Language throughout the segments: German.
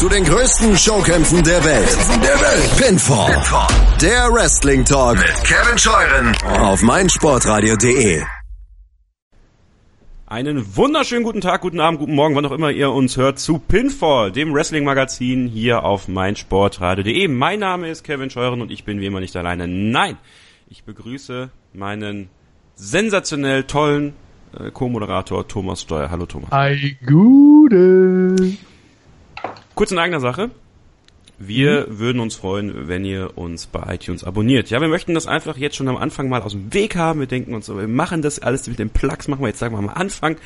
zu den größten Showkämpfen der Welt. Der Welt. Pinfall. Pinfall. Der Wrestling Talk mit Kevin Scheuren auf meinsportradio.de. Einen wunderschönen guten Tag, guten Abend, guten Morgen, wann auch immer ihr uns hört, zu Pinfall, dem Wrestling-Magazin hier auf meinsportradio.de. Mein Name ist Kevin Scheuren und ich bin wie immer nicht alleine. Nein, ich begrüße meinen sensationell tollen äh, Co-Moderator Thomas Steuer. Hallo Thomas. Hi, Gude. Kurz in eigener Sache. Wir mhm. würden uns freuen, wenn ihr uns bei iTunes abonniert. Ja, wir möchten das einfach jetzt schon am Anfang mal aus dem Weg haben. Wir denken uns so, wir machen das alles mit den Plugs, machen wir jetzt, sagen wir mal am Anfang.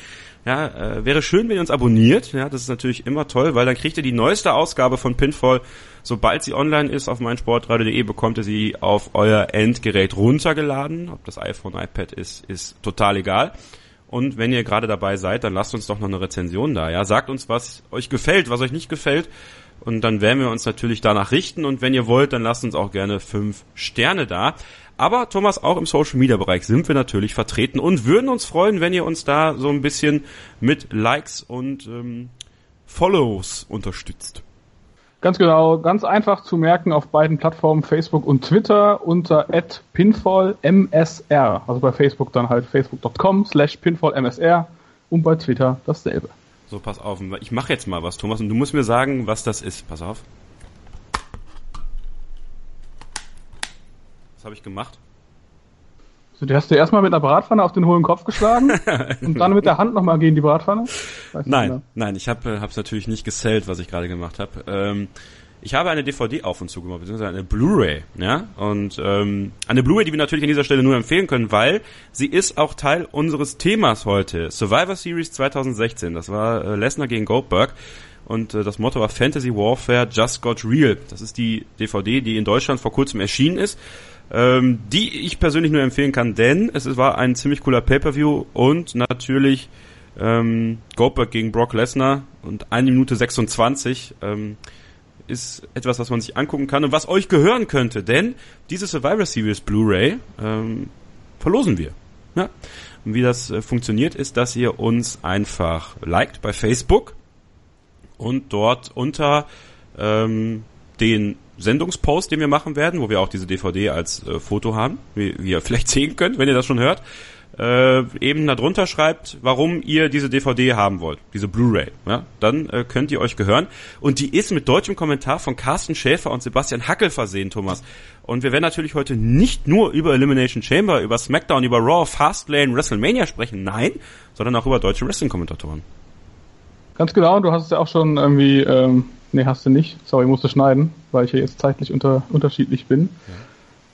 Ja, äh, wäre schön, wenn ihr uns abonniert. Ja, das ist natürlich immer toll, weil dann kriegt ihr die neueste Ausgabe von Pinfall, sobald sie online ist auf meinsportradio.de, bekommt ihr sie auf euer Endgerät runtergeladen. Ob das iPhone, iPad ist, ist total egal. Und wenn ihr gerade dabei seid, dann lasst uns doch noch eine Rezension da. Ja, sagt uns, was euch gefällt, was euch nicht gefällt. Und dann werden wir uns natürlich danach richten. Und wenn ihr wollt, dann lasst uns auch gerne fünf Sterne da. Aber Thomas, auch im Social Media Bereich sind wir natürlich vertreten und würden uns freuen, wenn ihr uns da so ein bisschen mit Likes und ähm, Follows unterstützt. Ganz genau, ganz einfach zu merken auf beiden Plattformen Facebook und Twitter unter pinfallmsr. Also bei Facebook dann halt facebook.com slash pinfallmsr und bei Twitter dasselbe. So, pass auf. Ich mache jetzt mal was, Thomas, und du musst mir sagen, was das ist. Pass auf. Was habe ich gemacht? So, du hast dir erstmal mit einer Bratpfanne auf den hohlen Kopf geschlagen und dann mit der Hand nochmal gegen die Bratpfanne? nein, genau. nein, ich habe es natürlich nicht gesellt, was ich gerade gemacht habe. Ähm, ich habe eine DVD auf und zu gemacht, beziehungsweise eine Blu-ray, ja, und ähm, eine Blu-ray, die wir natürlich an dieser Stelle nur empfehlen können, weil sie ist auch Teil unseres Themas heute, Survivor Series 2016. Das war äh, Lesnar gegen Goldberg und äh, das Motto war Fantasy Warfare Just Got Real. Das ist die DVD, die in Deutschland vor kurzem erschienen ist ähm, die ich persönlich nur empfehlen kann, denn es war ein ziemlich cooler Pay-Per-View und natürlich ähm, Goldberg gegen Brock Lesnar und 1 Minute 26 ähm, ist etwas, was man sich angucken kann und was euch gehören könnte, denn diese Survivor Series Blu-ray ähm, verlosen wir. Ja. Und wie das äh, funktioniert, ist, dass ihr uns einfach liked bei Facebook und dort unter ähm, den Sendungspost, den wir machen werden, wo wir auch diese DVD als äh, Foto haben, wie, wie ihr vielleicht sehen könnt, wenn ihr das schon hört, äh, eben darunter schreibt, warum ihr diese DVD haben wollt, diese Blu-ray. Ja? Dann äh, könnt ihr euch gehören. Und die ist mit deutschem Kommentar von Carsten Schäfer und Sebastian Hackel versehen, Thomas. Und wir werden natürlich heute nicht nur über Elimination Chamber, über SmackDown, über Raw, Fastlane, WrestleMania sprechen, nein, sondern auch über deutsche Wrestling-Kommentatoren. Ganz genau, du hast es ja auch schon irgendwie ähm, Nee, hast du nicht. Sorry, ich musste schneiden, weil ich hier jetzt zeitlich unter, unterschiedlich bin.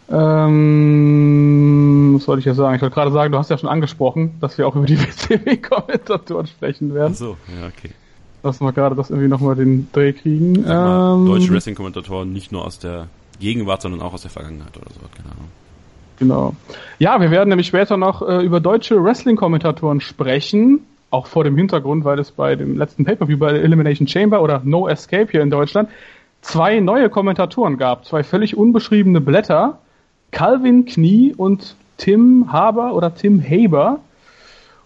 Ja. Ähm, was wollte ich ja sagen? Ich wollte gerade sagen, du hast ja schon angesprochen, dass wir auch über die WCW-Kommentatoren sprechen werden. Ach so, ja, okay. Lass mal gerade das irgendwie nochmal den Dreh kriegen. Ähm, deutsche Wrestling-Kommentatoren nicht nur aus der Gegenwart, sondern auch aus der Vergangenheit oder so, keine Ahnung. Genau. Ja, wir werden nämlich später noch äh, über deutsche Wrestling-Kommentatoren sprechen auch vor dem Hintergrund, weil es bei dem letzten Pay-Per-View bei Elimination Chamber oder No Escape hier in Deutschland zwei neue Kommentatoren gab, zwei völlig unbeschriebene Blätter, Calvin Knie und Tim Haber oder Tim Haber.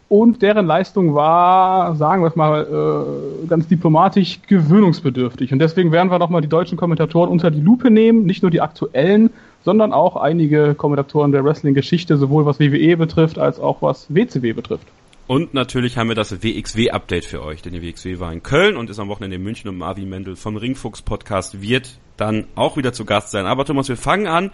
Und deren Leistung war, sagen wir es mal äh, ganz diplomatisch, gewöhnungsbedürftig. Und deswegen werden wir nochmal die deutschen Kommentatoren unter die Lupe nehmen, nicht nur die aktuellen, sondern auch einige Kommentatoren der Wrestling-Geschichte, sowohl was WWE betrifft, als auch was WCW betrifft. Und natürlich haben wir das WXW-Update für euch, denn die WXW war in Köln und ist am Wochenende in München und Marvin Mendel vom Ringfuchs Podcast wird dann auch wieder zu Gast sein. Aber Thomas, wir fangen an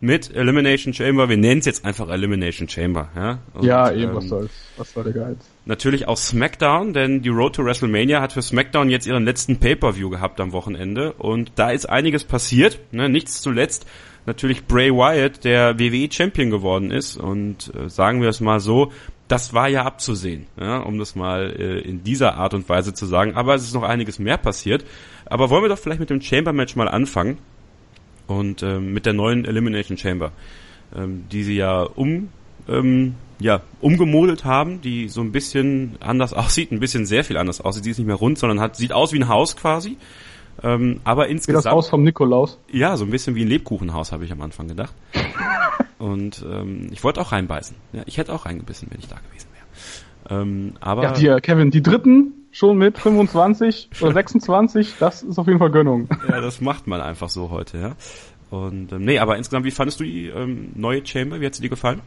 mit Elimination Chamber. Wir nennen es jetzt einfach Elimination Chamber. Ja, und, ja eben, ähm, was soll's. Was war der Geiz? Natürlich auch SmackDown, denn die Road to WrestleMania hat für SmackDown jetzt ihren letzten Pay-Per-View gehabt am Wochenende und da ist einiges passiert. Ne? Nichts zuletzt natürlich Bray Wyatt, der WWE Champion geworden ist und äh, sagen wir es mal so, das war ja abzusehen, ja, um das mal äh, in dieser Art und Weise zu sagen. Aber es ist noch einiges mehr passiert. Aber wollen wir doch vielleicht mit dem Chamber Match mal anfangen und ähm, mit der neuen Elimination Chamber, ähm, die sie ja um ähm, ja umgemodelt haben, die so ein bisschen anders aussieht, ein bisschen sehr viel anders aussieht. Sie ist nicht mehr rund, sondern hat sieht aus wie ein Haus quasi. Ähm, aber insgesamt. Wie das Haus vom Nikolaus. Ja, so ein bisschen wie ein Lebkuchenhaus, habe ich am Anfang gedacht. Und ähm, ich wollte auch reinbeißen. Ja, ich hätte auch reingebissen, wenn ich da gewesen wäre. Ähm, aber ja, die, Kevin, die Dritten schon mit 25 oder 26, das ist auf jeden Fall Gönnung. Ja, das macht man einfach so heute, ja. Und ähm, nee, aber insgesamt, wie fandest du die ähm, neue Chamber? Wie hat sie dir gefallen?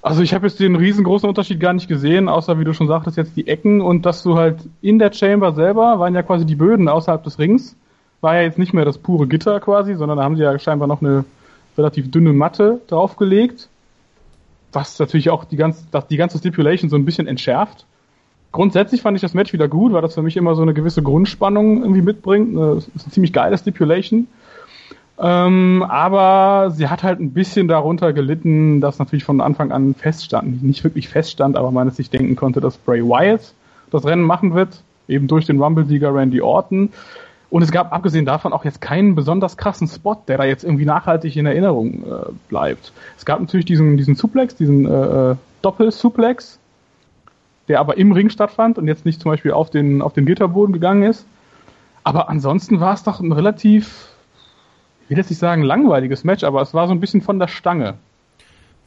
Also ich habe jetzt den riesengroßen Unterschied gar nicht gesehen, außer wie du schon sagtest, jetzt die Ecken und dass du halt in der Chamber selber waren ja quasi die Böden außerhalb des Rings. War ja jetzt nicht mehr das pure Gitter quasi, sondern da haben sie ja scheinbar noch eine relativ dünne Matte draufgelegt. Was natürlich auch die ganze, die ganze Stipulation so ein bisschen entschärft. Grundsätzlich fand ich das Match wieder gut, weil das für mich immer so eine gewisse Grundspannung irgendwie mitbringt. Das ist eine ziemlich geile Stipulation. Ähm, aber sie hat halt ein bisschen darunter gelitten, dass natürlich von Anfang an feststand, nicht wirklich feststand, aber man es sich denken konnte, dass Bray Wyatt das Rennen machen wird, eben durch den Rumble-Sieger Randy Orton. Und es gab abgesehen davon auch jetzt keinen besonders krassen Spot, der da jetzt irgendwie nachhaltig in Erinnerung äh, bleibt. Es gab natürlich diesen, diesen Suplex, diesen äh, äh Doppel-Suplex, der aber im Ring stattfand und jetzt nicht zum Beispiel auf den, auf den Gitterboden gegangen ist. Aber ansonsten war es doch ein relativ ich will jetzt nicht sagen langweiliges Match, aber es war so ein bisschen von der Stange.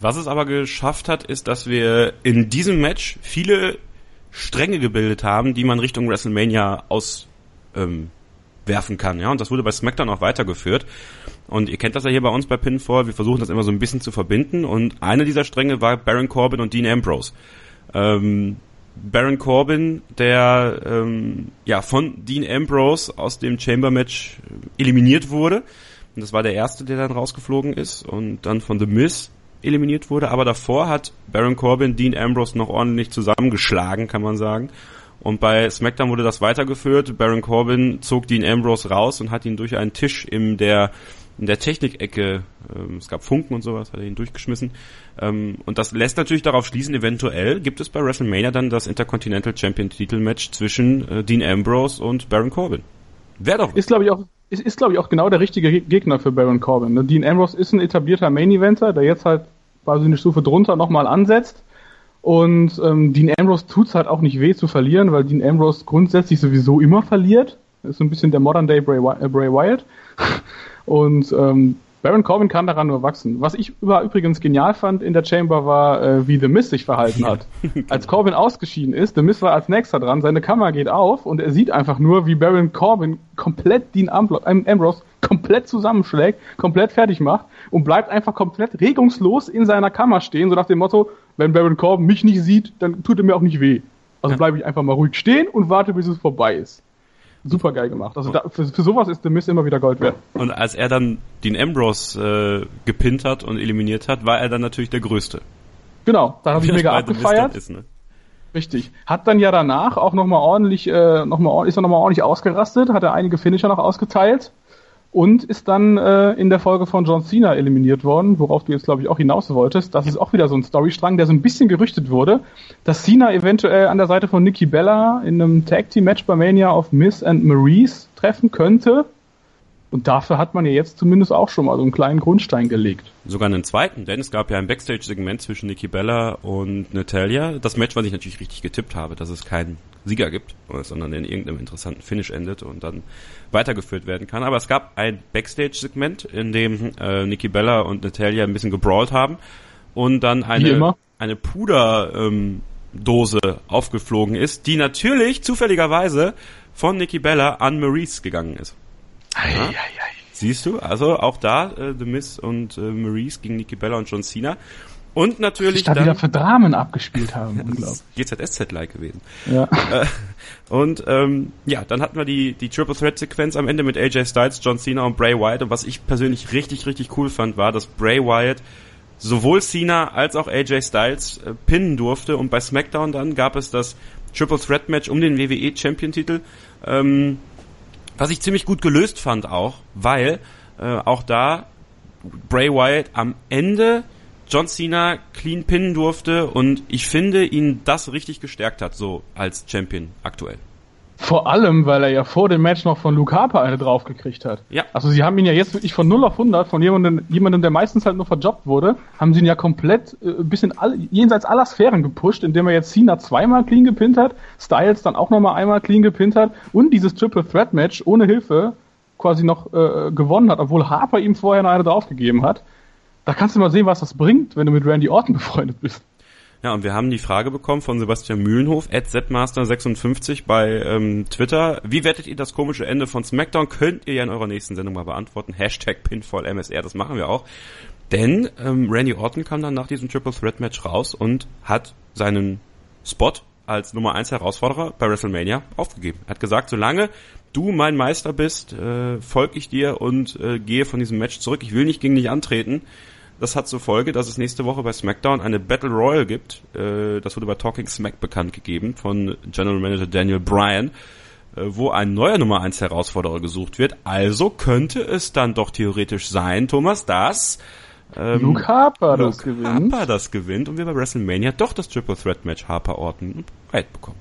Was es aber geschafft hat, ist, dass wir in diesem Match viele Stränge gebildet haben, die man Richtung WrestleMania auswerfen ähm, kann. Ja, und das wurde bei SmackDown auch weitergeführt. Und ihr kennt das ja hier bei uns bei Pinfall. Wir versuchen das immer so ein bisschen zu verbinden. Und einer dieser Stränge war Baron Corbin und Dean Ambrose. Ähm, Baron Corbin, der ähm, ja von Dean Ambrose aus dem Chamber Match eliminiert wurde und das war der erste, der dann rausgeflogen ist und dann von The Miz eliminiert wurde. Aber davor hat Baron Corbin Dean Ambrose noch ordentlich zusammengeschlagen, kann man sagen. Und bei SmackDown wurde das weitergeführt. Baron Corbin zog Dean Ambrose raus und hat ihn durch einen Tisch in der in der Technikecke, ähm, es gab Funken und sowas, hat er ihn durchgeschmissen. Ähm, und das lässt natürlich darauf schließen, eventuell gibt es bei WrestleMania dann das Intercontinental Champion Titelmatch zwischen äh, Dean Ambrose und Baron Corbin. Wäre doch. Ist, glaube ich, auch ist, ist glaube ich, auch genau der richtige Gegner für Baron Corbin. Ne? Dean Ambrose ist ein etablierter Main-Eventer, der jetzt halt quasi eine Stufe drunter nochmal ansetzt. Und ähm, Dean Ambrose tut's halt auch nicht weh zu verlieren, weil Dean Ambrose grundsätzlich sowieso immer verliert. Ist so ein bisschen der Modern Day Bray, äh, Bray Wyatt. Und ähm, Baron Corbin kann daran nur wachsen. Was ich über, übrigens genial fand in der Chamber war, äh, wie The Miz sich verhalten hat. Als Corbin ausgeschieden ist, The Miz war als nächster dran, seine Kamera geht auf und er sieht einfach nur, wie Baron Corbin komplett Dean Ambrose komplett zusammenschlägt, komplett fertig macht und bleibt einfach komplett regungslos in seiner Kammer stehen, so nach dem Motto, wenn Baron Corbin mich nicht sieht, dann tut er mir auch nicht weh. Also bleibe ich einfach mal ruhig stehen und warte, bis es vorbei ist super geil gemacht. Also da, für, für sowas ist The Miz immer wieder Gold wert. Und als er dann den Ambrose äh, gepinnt hat und eliminiert hat, war er dann natürlich der Größte. Genau, da habe ich mega abgefeiert. Ist, ne? Richtig. Hat dann ja danach auch nochmal ordentlich, äh, noch mal, ist er nochmal ordentlich ausgerastet, hat er einige Finisher noch ausgeteilt und ist dann äh, in der Folge von John Cena eliminiert worden, worauf du jetzt glaube ich auch hinaus wolltest. Das ist auch wieder so ein Storystrang, der so ein bisschen gerüchtet wurde, dass Cena eventuell an der Seite von Nikki Bella in einem Tag Team Match bei Mania auf Miss and Maurice treffen könnte. Und dafür hat man ja jetzt zumindest auch schon mal so einen kleinen Grundstein gelegt. Sogar einen zweiten, denn es gab ja ein Backstage-Segment zwischen Nikki Bella und Natalia. Das Match, was ich natürlich richtig getippt habe, dass es keinen Sieger gibt, sondern in irgendeinem interessanten Finish endet und dann weitergeführt werden kann. Aber es gab ein Backstage-Segment, in dem äh, Nikki Bella und Natalia ein bisschen gebrawlt haben und dann eine, eine Puderdose ähm, aufgeflogen ist, die natürlich zufälligerweise von Nikki Bella an Maurice gegangen ist. Ei, ja? ei, ei. Siehst du, also auch da äh, The Miz und äh, Maurice gegen Nikki Bella und John Cena. Und natürlich da dann... wieder für Dramen abgespielt haben, unglaublich. GZSZ-like gewesen. Ja. Äh, und ähm, ja, dann hatten wir die, die Triple Threat-Sequenz am Ende mit AJ Styles, John Cena und Bray Wyatt. Und was ich persönlich richtig, richtig cool fand, war, dass Bray Wyatt sowohl Cena als auch AJ Styles äh, pinnen durfte. Und bei SmackDown dann gab es das Triple Threat Match um den WWE Champion-Titel. Ähm, was ich ziemlich gut gelöst fand auch, weil äh, auch da Bray Wyatt am Ende John Cena clean pinnen durfte und ich finde, ihn das richtig gestärkt hat, so als Champion aktuell. Vor allem, weil er ja vor dem Match noch von Luke Harper eine draufgekriegt hat. Ja. Also sie haben ihn ja jetzt wirklich von 0 auf 100, von jemandem, jemandem der meistens halt nur verjobbt wurde, haben sie ihn ja komplett äh, ein bisschen all, jenseits aller Sphären gepusht, indem er jetzt Cena zweimal clean gepinnt hat, Styles dann auch nochmal einmal clean gepinnt hat und dieses Triple Threat Match ohne Hilfe quasi noch äh, gewonnen hat, obwohl Harper ihm vorher noch eine draufgegeben hat. Da kannst du mal sehen, was das bringt, wenn du mit Randy Orton befreundet bist. Ja, und wir haben die Frage bekommen von Sebastian Mühlenhof, at zmaster56 bei ähm, Twitter. Wie wertet ihr das komische Ende von SmackDown? Könnt ihr ja in eurer nächsten Sendung mal beantworten. Hashtag PinfallMSR, das machen wir auch. Denn ähm, Randy Orton kam dann nach diesem Triple Threat Match raus und hat seinen Spot als Nummer 1 Herausforderer bei WrestleMania aufgegeben. Er hat gesagt, solange du mein Meister bist, äh, folge ich dir und äh, gehe von diesem Match zurück. Ich will nicht gegen dich antreten. Das hat zur Folge, dass es nächste Woche bei SmackDown eine Battle Royal gibt. Äh, das wurde bei Talking Smack bekannt gegeben von General Manager Daniel Bryan, äh, wo ein neuer Nummer 1 Herausforderer gesucht wird. Also könnte es dann doch theoretisch sein, Thomas, dass ähm, Luke Harper Luke das gewinnt. Harper das gewinnt und wir bei WrestleMania doch das Triple Threat Match Harper Orton und Breit bekommen.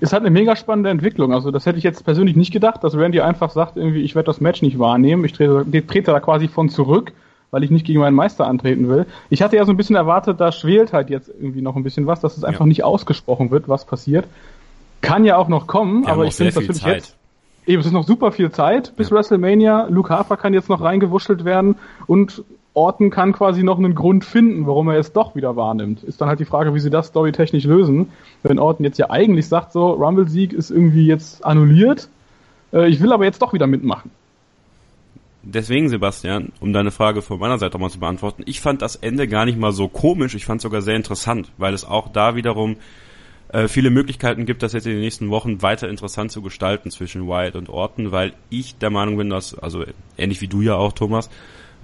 Es hat eine mega spannende Entwicklung. Also das hätte ich jetzt persönlich nicht gedacht, dass Randy einfach sagt, irgendwie, ich werde das Match nicht wahrnehmen. Ich trete, trete da quasi von zurück weil ich nicht gegen meinen Meister antreten will. Ich hatte ja so ein bisschen erwartet, da schwelt halt jetzt irgendwie noch ein bisschen was, dass es einfach ja. nicht ausgesprochen wird, was passiert. Kann ja auch noch kommen, Wir aber ich finde natürlich Zeit. jetzt. Eben, es ist noch super viel Zeit bis ja. WrestleMania. Luke Harper kann jetzt noch reingewuschelt werden und Orton kann quasi noch einen Grund finden, warum er es doch wieder wahrnimmt. Ist dann halt die Frage, wie sie das storytechnisch lösen. Wenn Orton jetzt ja eigentlich sagt, so, Rumble-Sieg ist irgendwie jetzt annulliert, äh, ich will aber jetzt doch wieder mitmachen. Deswegen, Sebastian, um deine Frage von meiner Seite auch mal zu beantworten, ich fand das Ende gar nicht mal so komisch, ich fand es sogar sehr interessant, weil es auch da wiederum äh, viele Möglichkeiten gibt, das jetzt in den nächsten Wochen weiter interessant zu gestalten zwischen Wyatt und Orton, weil ich der Meinung bin, dass, also ähnlich wie du ja auch, Thomas,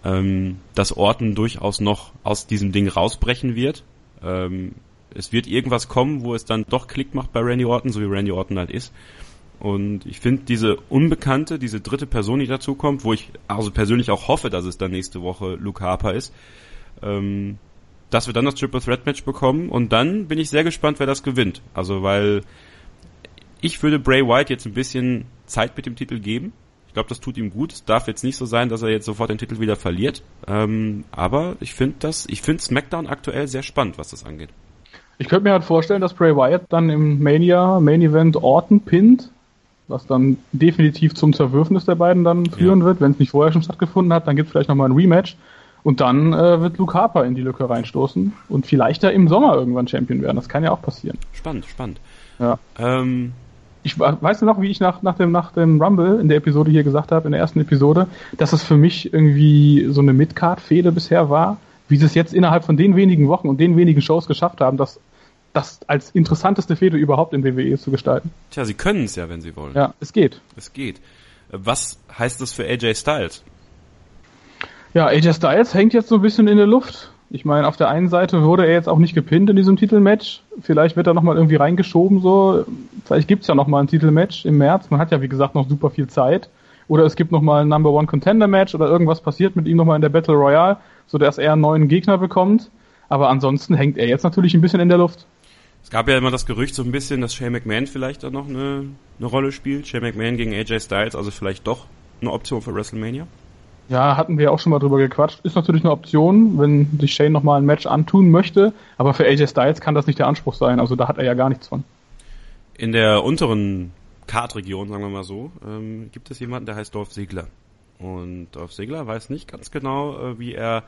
ähm, dass Orton durchaus noch aus diesem Ding rausbrechen wird. Ähm, es wird irgendwas kommen, wo es dann doch Klick macht bei Randy Orton, so wie Randy Orton halt ist. Und ich finde diese Unbekannte, diese dritte Person, die dazukommt, wo ich also persönlich auch hoffe, dass es dann nächste Woche Luke Harper ist, ähm, dass wir dann das Triple Threat Match bekommen und dann bin ich sehr gespannt, wer das gewinnt. Also weil ich würde Bray White jetzt ein bisschen Zeit mit dem Titel geben. Ich glaube, das tut ihm gut. Es darf jetzt nicht so sein, dass er jetzt sofort den Titel wieder verliert. Ähm, aber ich finde das, ich finde SmackDown aktuell sehr spannend, was das angeht. Ich könnte mir halt vorstellen, dass Bray Wyatt dann im Mania Main Event Orton pinnt was dann definitiv zum Zerwürfnis der beiden dann führen ja. wird. Wenn es nicht vorher schon stattgefunden hat, dann gibt es vielleicht nochmal ein Rematch. Und dann äh, wird Luke Harper in die Lücke reinstoßen und vielleicht ja im Sommer irgendwann Champion werden. Das kann ja auch passieren. Spannend, spannend. Ja. Ähm, ich weiß noch, wie ich nach, nach, dem, nach dem Rumble in der Episode hier gesagt habe, in der ersten Episode, dass es für mich irgendwie so eine Midcard-Fehde bisher war, wie sie es jetzt innerhalb von den wenigen Wochen und den wenigen Shows geschafft haben, dass das als interessanteste Fehde überhaupt in WWE zu gestalten. Tja, sie können es ja, wenn sie wollen. Ja, es geht. Es geht. Was heißt das für AJ Styles? Ja, AJ Styles hängt jetzt so ein bisschen in der Luft. Ich meine, auf der einen Seite wurde er jetzt auch nicht gepinnt in diesem Titelmatch. Vielleicht wird er nochmal irgendwie reingeschoben, so. Vielleicht gibt's ja nochmal ein Titelmatch im März. Man hat ja, wie gesagt, noch super viel Zeit. Oder es gibt nochmal ein Number One Contender Match oder irgendwas passiert mit ihm nochmal in der Battle Royale, sodass er einen neuen Gegner bekommt. Aber ansonsten hängt er jetzt natürlich ein bisschen in der Luft. Es gab ja immer das Gerücht so ein bisschen, dass Shane McMahon vielleicht auch noch eine, eine Rolle spielt. Shane McMahon gegen AJ Styles, also vielleicht doch eine Option für WrestleMania. Ja, hatten wir auch schon mal drüber gequatscht. Ist natürlich eine Option, wenn sich Shane nochmal ein Match antun möchte, aber für AJ Styles kann das nicht der Anspruch sein, also da hat er ja gar nichts von. In der unteren Kartregion, sagen wir mal so, ähm, gibt es jemanden, der heißt Dolph Ziegler. Und Dolph Ziegler weiß nicht ganz genau, äh, wie er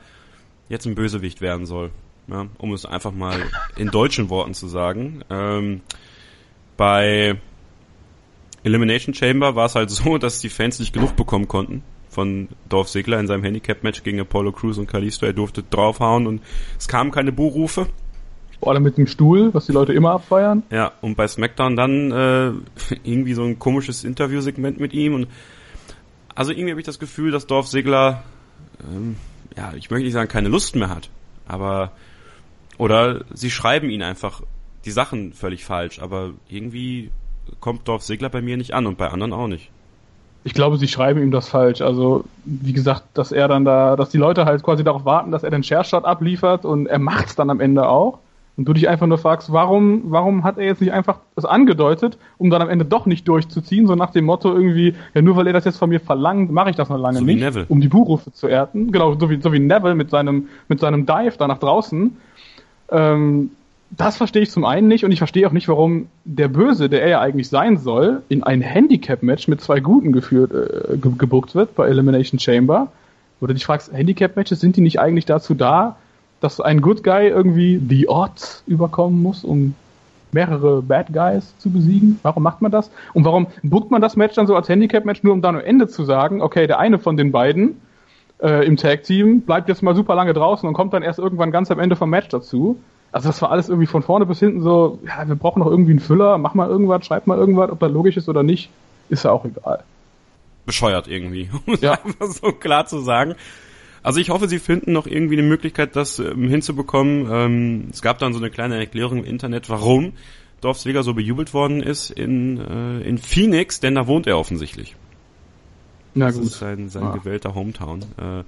jetzt ein Bösewicht werden soll ja, um es einfach mal in deutschen Worten zu sagen. Ähm, bei Elimination Chamber war es halt so, dass die Fans nicht genug bekommen konnten von Dorf Segler in seinem Handicap-Match gegen Apollo Crews und Kalisto. Er durfte draufhauen und es kamen keine Buhrufe. Vor allem mit dem Stuhl, was die Leute immer abfeiern. Ja, und bei SmackDown dann äh, irgendwie so ein komisches Interviewsegment mit ihm und also irgendwie habe ich das Gefühl, dass Dorf Segler ähm, ja, ich möchte nicht sagen, keine Lust mehr hat, aber oder sie schreiben ihn einfach die Sachen völlig falsch, aber irgendwie kommt Dorf Segler bei mir nicht an und bei anderen auch nicht. Ich glaube, sie schreiben ihm das falsch. Also, wie gesagt, dass er dann da, dass die Leute halt quasi darauf warten, dass er den Share-Shot abliefert und er macht's dann am Ende auch. Und du dich einfach nur fragst, warum, warum hat er jetzt nicht einfach das angedeutet, um dann am Ende doch nicht durchzuziehen, so nach dem Motto irgendwie, ja, nur weil er das jetzt von mir verlangt, mache ich das noch lange so nicht, um die Buhrufe zu ernten. Genau, so wie, so wie Neville mit seinem, mit seinem Dive da nach draußen. Ähm, das verstehe ich zum einen nicht und ich verstehe auch nicht, warum der Böse, der er ja eigentlich sein soll, in ein Handicap-Match mit zwei Guten geführt, äh, ge gebuckt wird bei Elimination Chamber. Oder dich fragst, Handicap-Matches, sind die nicht eigentlich dazu da, dass ein Good Guy irgendwie The Odds überkommen muss, um mehrere Bad Guys zu besiegen? Warum macht man das? Und warum bookt man das Match dann so als Handicap-Match, nur um dann am Ende zu sagen, okay, der eine von den beiden äh, im Tag-Team bleibt jetzt mal super lange draußen und kommt dann erst irgendwann ganz am Ende vom Match dazu? Also das war alles irgendwie von vorne bis hinten so, ja, wir brauchen noch irgendwie einen Füller, mach mal irgendwas, schreib mal irgendwas, ob das logisch ist oder nicht, ist ja auch egal. Bescheuert irgendwie, um es ja. einfach so klar zu sagen. Also ich hoffe, sie finden noch irgendwie eine Möglichkeit, das ähm, hinzubekommen. Ähm, es gab dann so eine kleine Erklärung im Internet, warum Ziggler so bejubelt worden ist in, äh, in Phoenix, denn da wohnt er offensichtlich. Na das gut. ist sein, sein ah. gewählter Hometown. Äh,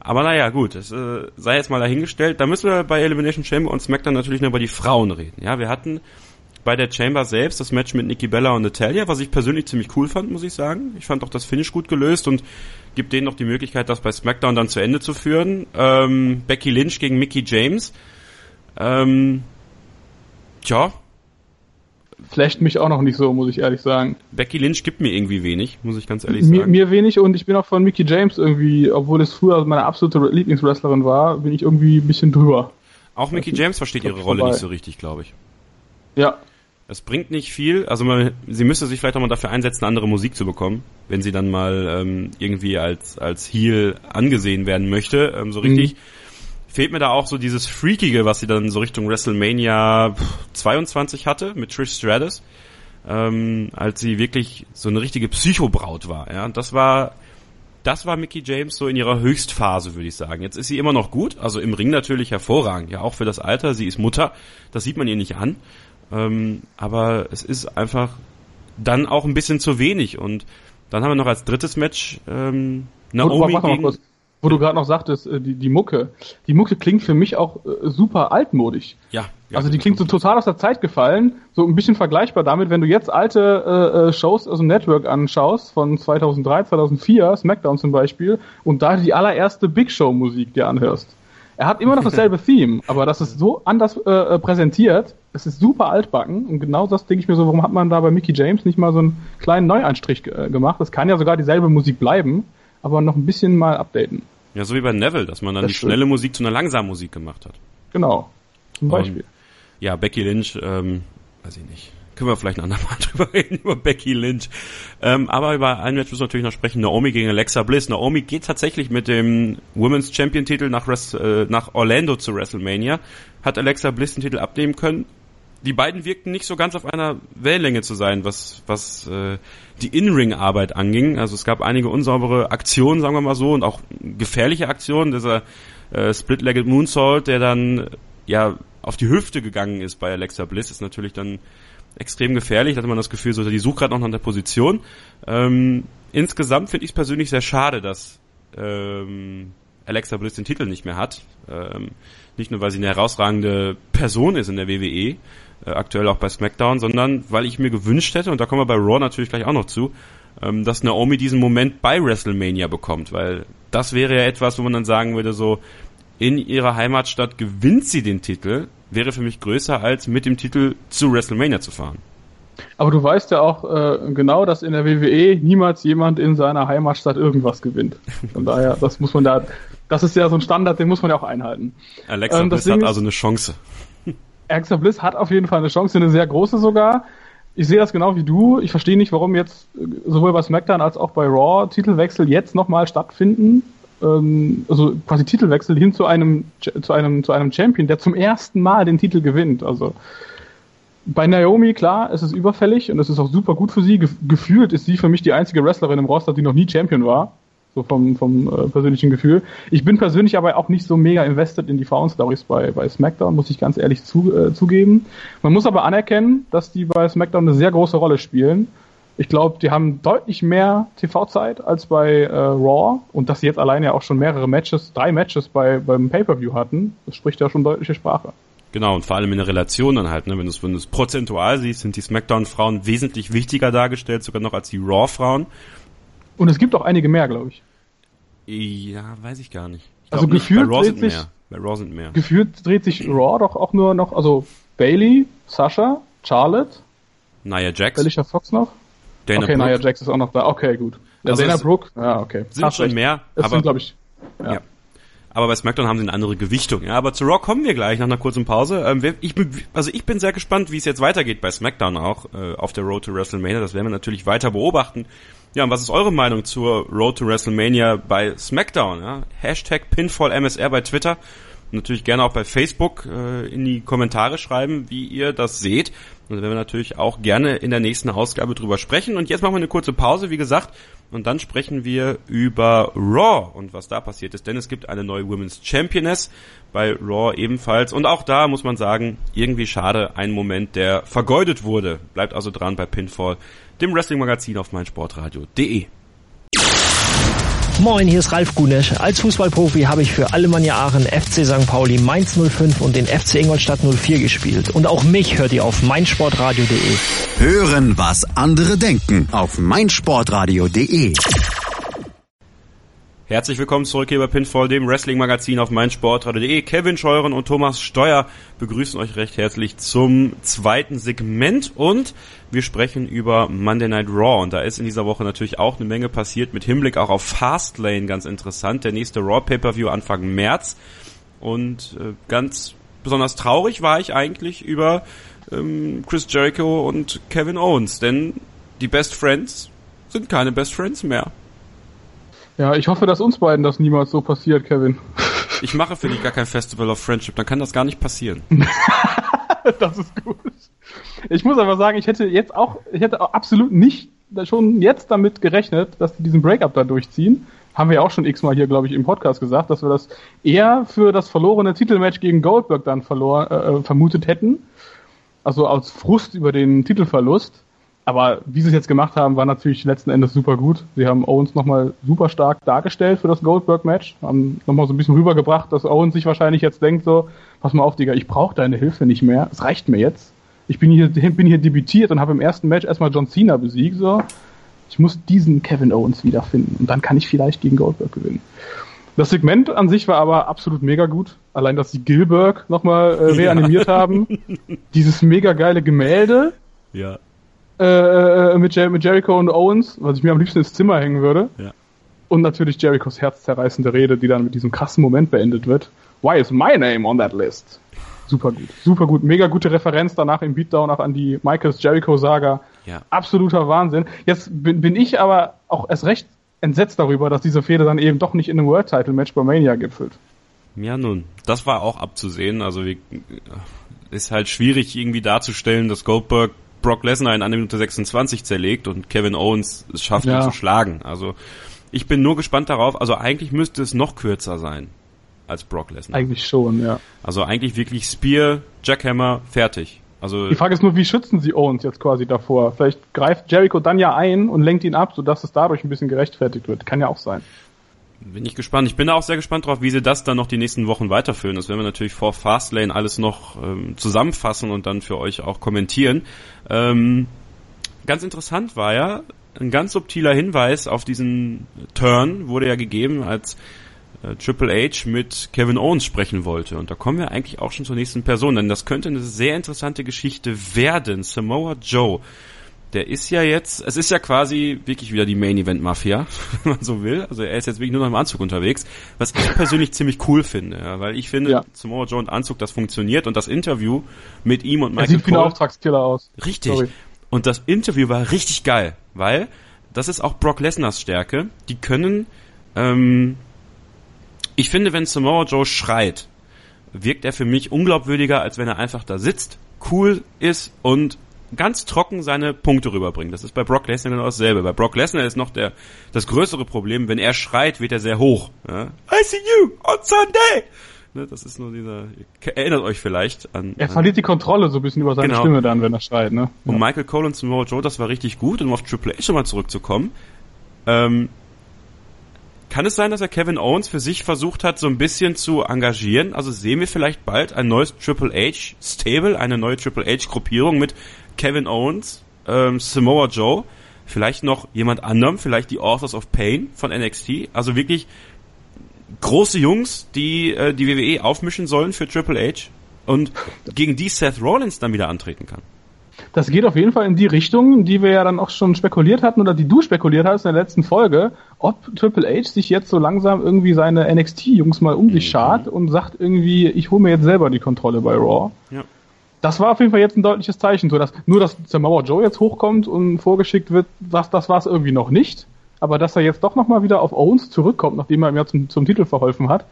aber naja, gut, es äh, sei jetzt mal dahingestellt. Da müssen wir bei Elimination Chamber und SmackDown natürlich nur über die Frauen reden. Ja, wir hatten bei der Chamber selbst das Match mit Nikki Bella und Natalia, was ich persönlich ziemlich cool fand, muss ich sagen. Ich fand auch das Finish gut gelöst und gibt denen noch die Möglichkeit, das bei SmackDown dann zu Ende zu führen. Ähm, Becky Lynch gegen Mickey James. Ähm, tja. Flasht mich auch noch nicht so, muss ich ehrlich sagen. Becky Lynch gibt mir irgendwie wenig, muss ich ganz ehrlich sagen. Mir, mir wenig und ich bin auch von Mickey James irgendwie, obwohl es früher meine absolute Lieblingswrestlerin war, bin ich irgendwie ein bisschen drüber. Auch Mickey James versteht ihre Rolle vorbei. nicht so richtig, glaube ich. Ja, es bringt nicht viel. Also man, sie müsste sich vielleicht auch mal dafür einsetzen, andere Musik zu bekommen, wenn sie dann mal ähm, irgendwie als als Heel angesehen werden möchte. Ähm, so richtig mhm. Fehlt mir da auch so dieses Freakige, was sie dann so Richtung WrestleMania 22 hatte mit Trish Stratus, ähm, als sie wirklich so eine richtige Psychobraut war. Ja, und das war das war Mickey James so in ihrer Höchstphase, würde ich sagen. Jetzt ist sie immer noch gut, also im Ring natürlich hervorragend, ja auch für das Alter. Sie ist Mutter, das sieht man ihr nicht an. Ähm, aber es ist einfach dann auch ein bisschen zu wenig. Und dann haben wir noch als drittes Match ähm, Naomi Gut, gegen... wo du gerade noch sagtest, äh, die, die Mucke. Die Mucke klingt für mich auch äh, super altmodisch. Ja. ja also die klingt so total aus der Zeit gefallen. So ein bisschen vergleichbar damit, wenn du jetzt alte äh, äh Shows aus dem Network anschaust, von 2003, 2004, SmackDown zum Beispiel, und da die allererste Big Show Musik dir anhörst. Er hat immer noch dasselbe Theme, aber das ist so anders äh, äh, präsentiert. Es ist super altbacken und genau das denke ich mir so, warum hat man da bei Mickey James nicht mal so einen kleinen Neuanstrich äh, gemacht? Das kann ja sogar dieselbe Musik bleiben, aber noch ein bisschen mal updaten. Ja, so wie bei Neville, dass man dann das die schnelle Musik zu einer langsamen Musik gemacht hat. Genau. Zum Beispiel. Um, ja, Becky Lynch, ähm, weiß ich nicht können wir vielleicht ein andermal drüber reden, über Becky Lynch. Ähm, aber über ein Match müssen wir natürlich noch sprechen, Naomi gegen Alexa Bliss. Naomi geht tatsächlich mit dem Women's Champion Titel nach, äh, nach Orlando zu WrestleMania, hat Alexa Bliss den Titel abnehmen können. Die beiden wirkten nicht so ganz auf einer Wellenlänge zu sein, was, was äh, die In-Ring-Arbeit anging. Also es gab einige unsaubere Aktionen, sagen wir mal so, und auch gefährliche Aktionen. Dieser äh, Split-Legged Moonsault, der dann ja auf die Hüfte gegangen ist bei Alexa Bliss, ist natürlich dann extrem gefährlich. Da hatte man das Gefühl, so, die sucht gerade noch nach der Position. Ähm, insgesamt finde ich es persönlich sehr schade, dass ähm, Alexa Bliss den Titel nicht mehr hat. Ähm, nicht nur, weil sie eine herausragende Person ist in der WWE, äh, aktuell auch bei SmackDown, sondern weil ich mir gewünscht hätte, und da kommen wir bei Raw natürlich gleich auch noch zu, ähm, dass Naomi diesen Moment bei WrestleMania bekommt, weil das wäre ja etwas, wo man dann sagen würde, so, in ihrer Heimatstadt gewinnt sie den Titel, wäre für mich größer, als mit dem Titel zu WrestleMania zu fahren. Aber du weißt ja auch äh, genau, dass in der WWE niemals jemand in seiner Heimatstadt irgendwas gewinnt. Von daher, das muss man da, das ist ja so ein Standard, den muss man ja auch einhalten. Alexa ähm, Bliss hat also eine Chance. Alexa Bliss hat auf jeden Fall eine Chance, eine sehr große sogar. Ich sehe das genau wie du. Ich verstehe nicht, warum jetzt äh, sowohl bei SmackDown als auch bei Raw Titelwechsel jetzt nochmal stattfinden ähm, also quasi Titelwechsel hin zu einem, zu einem, zu einem Champion, der zum ersten Mal den Titel gewinnt. Also bei Naomi, klar, es ist überfällig und es ist auch super gut für sie. gefühlt ist sie für mich die einzige Wrestlerin im Roster, die noch nie Champion war. So vom, vom äh, persönlichen Gefühl. Ich bin persönlich aber auch nicht so mega invested in die Frauenstories bei, bei SmackDown, muss ich ganz ehrlich zu, äh, zugeben. Man muss aber anerkennen, dass die bei SmackDown eine sehr große Rolle spielen ich glaube, die haben deutlich mehr TV-Zeit als bei äh, Raw und dass sie jetzt alleine ja auch schon mehrere Matches, drei Matches bei, beim Pay-Per-View hatten, das spricht ja schon deutliche Sprache. Genau, und vor allem in der Relation dann halt, ne? wenn du es wenn du's prozentual siehst, sind die SmackDown-Frauen wesentlich wichtiger dargestellt, sogar noch als die Raw-Frauen. Und es gibt auch einige mehr, glaube ich. Ja, weiß ich gar nicht. Ich also gefühlt bei Raw dreht sich, mehr. Bei Raw sind mehr. Gefühlt dreht sich Raw doch auch nur noch, also Bailey, Sasha, Charlotte, Nia Jax. Alicia Fox noch? Dana okay, Brooke. Nia Jax ist auch noch da. Okay, gut. Ja, also Dana Brooke, ja, okay. Sind Ach, schon recht. mehr, es aber glaube ich. Ja. ja. aber bei SmackDown haben sie eine andere Gewichtung. Ja, aber zu Raw kommen wir gleich nach einer kurzen Pause. Ähm, ich bin, also ich bin sehr gespannt, wie es jetzt weitergeht bei SmackDown auch äh, auf der Road to WrestleMania. Das werden wir natürlich weiter beobachten. Ja, und was ist eure Meinung zur Road to WrestleMania bei SmackDown? Ja? Hashtag PinfallMSR bei Twitter natürlich gerne auch bei Facebook äh, in die Kommentare schreiben, wie ihr das seht. Und da werden wir natürlich auch gerne in der nächsten Ausgabe drüber sprechen. Und jetzt machen wir eine kurze Pause, wie gesagt. Und dann sprechen wir über Raw und was da passiert ist. Denn es gibt eine neue Women's Championess bei Raw ebenfalls. Und auch da muss man sagen, irgendwie schade, ein Moment, der vergeudet wurde. Bleibt also dran bei Pinfall, dem Wrestling-Magazin auf meinsportradio.de. Moin, hier ist Ralf Gunesch. Als Fußballprofi habe ich für Alemannia Aachen, FC St. Pauli, Mainz 05 und den FC Ingolstadt 04 gespielt. Und auch mich hört ihr auf meinsportradio.de. Hören, was andere denken auf meinsportradio.de. Herzlich willkommen zurück hier bei Pinfall, dem Wrestling-Magazin auf meinsportradio.de. Kevin Scheuren und Thomas Steuer begrüßen euch recht herzlich zum zweiten Segment und wir sprechen über Monday Night Raw und da ist in dieser Woche natürlich auch eine Menge passiert mit Hinblick auch auf Fastlane, ganz interessant. Der nächste Raw Pay-Per-View Anfang März und äh, ganz besonders traurig war ich eigentlich über ähm, Chris Jericho und Kevin Owens, denn die Best Friends sind keine Best Friends mehr. Ja, ich hoffe, dass uns beiden das niemals so passiert, Kevin. Ich mache für dich gar kein Festival of Friendship, dann kann das gar nicht passieren. das ist gut. Ich muss aber sagen, ich hätte jetzt auch, ich hätte auch absolut nicht schon jetzt damit gerechnet, dass die diesen Breakup da durchziehen. Haben wir ja auch schon x-mal hier, glaube ich, im Podcast gesagt, dass wir das eher für das verlorene Titelmatch gegen Goldberg dann verlor, äh, vermutet hätten. Also als Frust über den Titelverlust. Aber wie sie es jetzt gemacht haben, war natürlich letzten Endes super gut. Sie haben Owens nochmal super stark dargestellt für das Goldberg-Match, haben nochmal so ein bisschen rübergebracht, dass Owens sich wahrscheinlich jetzt denkt so, pass mal auf, Digga, ich brauche deine Hilfe nicht mehr, es reicht mir jetzt. Ich bin hier, bin hier debütiert und habe im ersten Match erstmal John Cena besiegt, so. Ich muss diesen Kevin Owens wiederfinden und dann kann ich vielleicht gegen Goldberg gewinnen. Das Segment an sich war aber absolut mega gut. Allein, dass sie Gilberg nochmal äh, reanimiert ja. haben. Dieses mega geile Gemälde. Ja äh, mit, Jer mit Jericho und Owens, was ich mir am liebsten ins Zimmer hängen würde. Ja. Und natürlich Jerichos herzzerreißende Rede, die dann mit diesem krassen Moment beendet wird. Why is my name on that list? Super gut, super gut. Mega gute Referenz danach im Beatdown auch an die Michaels Jericho-Saga. Ja. Absoluter Wahnsinn. Jetzt bin, bin ich aber auch erst recht entsetzt darüber, dass diese Fehde dann eben doch nicht in einem World Title Match bei Mania gipfelt. Ja, nun, das war auch abzusehen. Also wie, ist halt schwierig irgendwie darzustellen, dass Goldberg Brock Lesnar in 1 Minute 26 zerlegt und Kevin Owens es schafft, ja. ihn zu schlagen. Also ich bin nur gespannt darauf. Also eigentlich müsste es noch kürzer sein als Brock Lesnar. Eigentlich schon, ja. Also eigentlich wirklich Spear, Jackhammer, fertig. Also die Frage ist nur, wie schützen sie Owens jetzt quasi davor? Vielleicht greift Jericho dann ja ein und lenkt ihn ab, sodass es dadurch ein bisschen gerechtfertigt wird. Kann ja auch sein. Bin ich gespannt. Ich bin da auch sehr gespannt drauf, wie sie das dann noch die nächsten Wochen weiterführen. Das werden wir natürlich vor Fastlane alles noch ähm, zusammenfassen und dann für euch auch kommentieren. Ähm, ganz interessant war ja, ein ganz subtiler Hinweis auf diesen Turn wurde ja gegeben, als äh, Triple H mit Kevin Owens sprechen wollte. Und da kommen wir eigentlich auch schon zur nächsten Person, denn das könnte eine sehr interessante Geschichte werden. Samoa Joe der ist ja jetzt, es ist ja quasi wirklich wieder die Main Event Mafia, wenn man so will. Also er ist jetzt wirklich nur noch im Anzug unterwegs, was ich persönlich ziemlich cool finde, ja, weil ich finde, ja. Samoa Joe und Anzug, das funktioniert und das Interview mit ihm und Michael er sieht wie ein Auftragskiller aus. Richtig. Sorry. Und das Interview war richtig geil, weil das ist auch Brock Lesners Stärke. Die können, ähm, ich finde, wenn Samoa Joe schreit, wirkt er für mich unglaubwürdiger, als wenn er einfach da sitzt, cool ist und ganz trocken seine Punkte rüberbringen. Das ist bei Brock Lesnar genau dasselbe. Bei Brock Lesnar ist noch der, das größere Problem, wenn er schreit, wird er sehr hoch. Ja? I see you on Sunday! Ne, das ist nur dieser, erinnert euch vielleicht an. Er verliert die Kontrolle so ein bisschen über seine genau. Stimme dann, wenn er schreit, ne? Und Michael Cole und Samoa Joe, das war richtig gut, um auf Triple H mal zurückzukommen. Ähm, kann es sein, dass er Kevin Owens für sich versucht hat, so ein bisschen zu engagieren? Also sehen wir vielleicht bald ein neues Triple H Stable, eine neue Triple H Gruppierung mit Kevin Owens, ähm, Samoa Joe, vielleicht noch jemand anderem, vielleicht die Authors of Pain von NXT. Also wirklich große Jungs, die äh, die WWE aufmischen sollen für Triple H und gegen die Seth Rollins dann wieder antreten kann. das geht auf jeden Fall in die Richtung, die wir ja dann auch schon spekuliert hatten oder die du spekuliert hast in der letzten Folge, ob Triple H sich jetzt so langsam irgendwie seine NXT-Jungs mal um sich mhm. schart und sagt irgendwie, ich hole mir jetzt selber die Kontrolle bei Raw. Ja. Das war auf jeden Fall jetzt ein deutliches Zeichen. So, dass, nur, dass Samoa Joe jetzt hochkommt und vorgeschickt wird, das, das war es irgendwie noch nicht. Aber dass er jetzt doch nochmal wieder auf Owens zurückkommt, nachdem er ihm ja zum, zum Titel verholfen hat,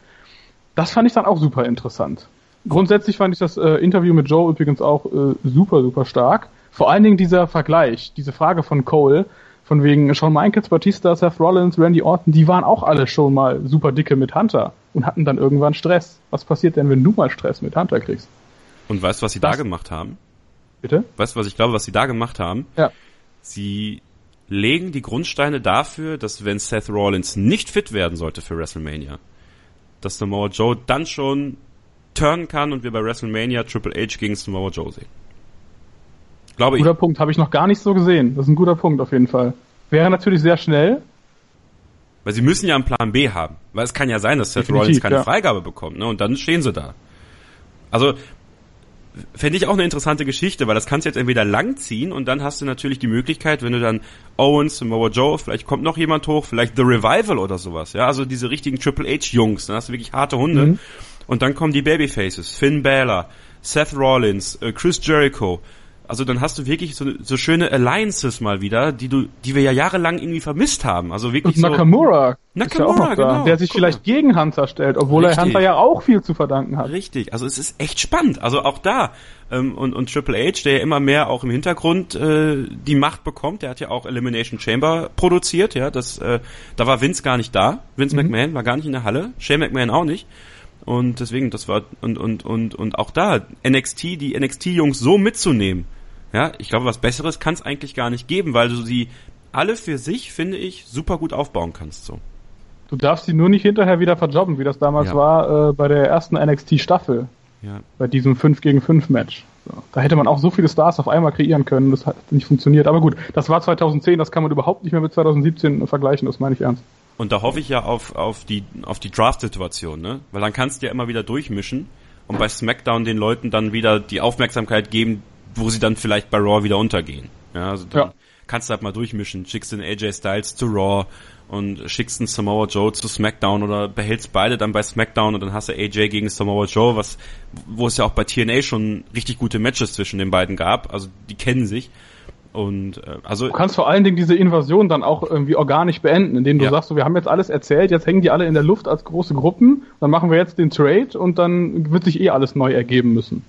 das fand ich dann auch super interessant. Grundsätzlich fand ich das äh, Interview mit Joe übrigens auch äh, super, super stark. Vor allen Dingen dieser Vergleich, diese Frage von Cole, von wegen Shawn Michaels, Batista, Seth Rollins, Randy Orton, die waren auch alle schon mal super dicke mit Hunter und hatten dann irgendwann Stress. Was passiert denn, wenn du mal Stress mit Hunter kriegst? Und weißt du, was sie das, da gemacht haben? Bitte? Weißt du, was ich glaube, was sie da gemacht haben? Ja. Sie legen die Grundsteine dafür, dass wenn Seth Rollins nicht fit werden sollte für WrestleMania, dass Samoa Joe dann schon turnen kann und wir bei WrestleMania Triple H gegen Samoa Joe sehen. Glaube ich. Guter Punkt, habe ich noch gar nicht so gesehen. Das ist ein guter Punkt auf jeden Fall. Wäre natürlich sehr schnell. Weil sie müssen ja einen Plan B haben. Weil es kann ja sein, dass Seth Definitiv, Rollins keine ja. Freigabe bekommt, ne? Und dann stehen sie da. Also, fände ich auch eine interessante Geschichte, weil das kannst du jetzt entweder langziehen und dann hast du natürlich die Möglichkeit, wenn du dann Owens, Samoa Joe, vielleicht kommt noch jemand hoch, vielleicht The Revival oder sowas, ja, also diese richtigen Triple H Jungs, dann hast du wirklich harte Hunde. Mhm. Und dann kommen die Babyfaces, Finn Balor, Seth Rollins, äh, Chris Jericho. Also dann hast du wirklich so, so schöne Alliances mal wieder, die du, die wir ja jahrelang irgendwie vermisst haben. Also wirklich Und Nakamura, so, Nakamura, ja genau. der sich Guck vielleicht mal. gegen Hunter stellt, obwohl Richtig. er Hunter ja auch viel zu verdanken hat. Richtig, also es ist echt spannend. Also auch da ähm, und, und Triple H, der ja immer mehr auch im Hintergrund äh, die Macht bekommt, der hat ja auch Elimination Chamber produziert, ja, das äh, da war Vince gar nicht da, Vince mhm. McMahon war gar nicht in der Halle, Shane McMahon auch nicht. Und deswegen, das war, und, und, und, und auch da, NXT, die NXT-Jungs so mitzunehmen, ja, ich glaube, was Besseres kann es eigentlich gar nicht geben, weil du sie alle für sich, finde ich, super gut aufbauen kannst, so. Du darfst sie nur nicht hinterher wieder verjobben, wie das damals ja. war äh, bei der ersten NXT-Staffel. Ja. Bei diesem 5 gegen 5 Match. So. Da hätte man auch so viele Stars auf einmal kreieren können, das hat nicht funktioniert. Aber gut, das war 2010, das kann man überhaupt nicht mehr mit 2017 vergleichen, das meine ich ernst. Und da hoffe ich ja auf, auf die, auf die Draft-Situation, ne? Weil dann kannst du ja immer wieder durchmischen und bei SmackDown den Leuten dann wieder die Aufmerksamkeit geben, wo sie dann vielleicht bei Raw wieder untergehen. Ja, also dann ja. kannst du halt mal durchmischen, schickst den AJ Styles zu Raw und schickst einen Samoa Joe zu SmackDown oder behältst beide dann bei SmackDown und dann hast du AJ gegen Samoa Joe, was, wo es ja auch bei TNA schon richtig gute Matches zwischen den beiden gab, also die kennen sich. Und äh, also du kannst vor allen Dingen diese Invasion dann auch irgendwie organisch beenden, indem du ja. sagst, so, wir haben jetzt alles erzählt, jetzt hängen die alle in der Luft als große Gruppen, dann machen wir jetzt den Trade und dann wird sich eh alles neu ergeben müssen.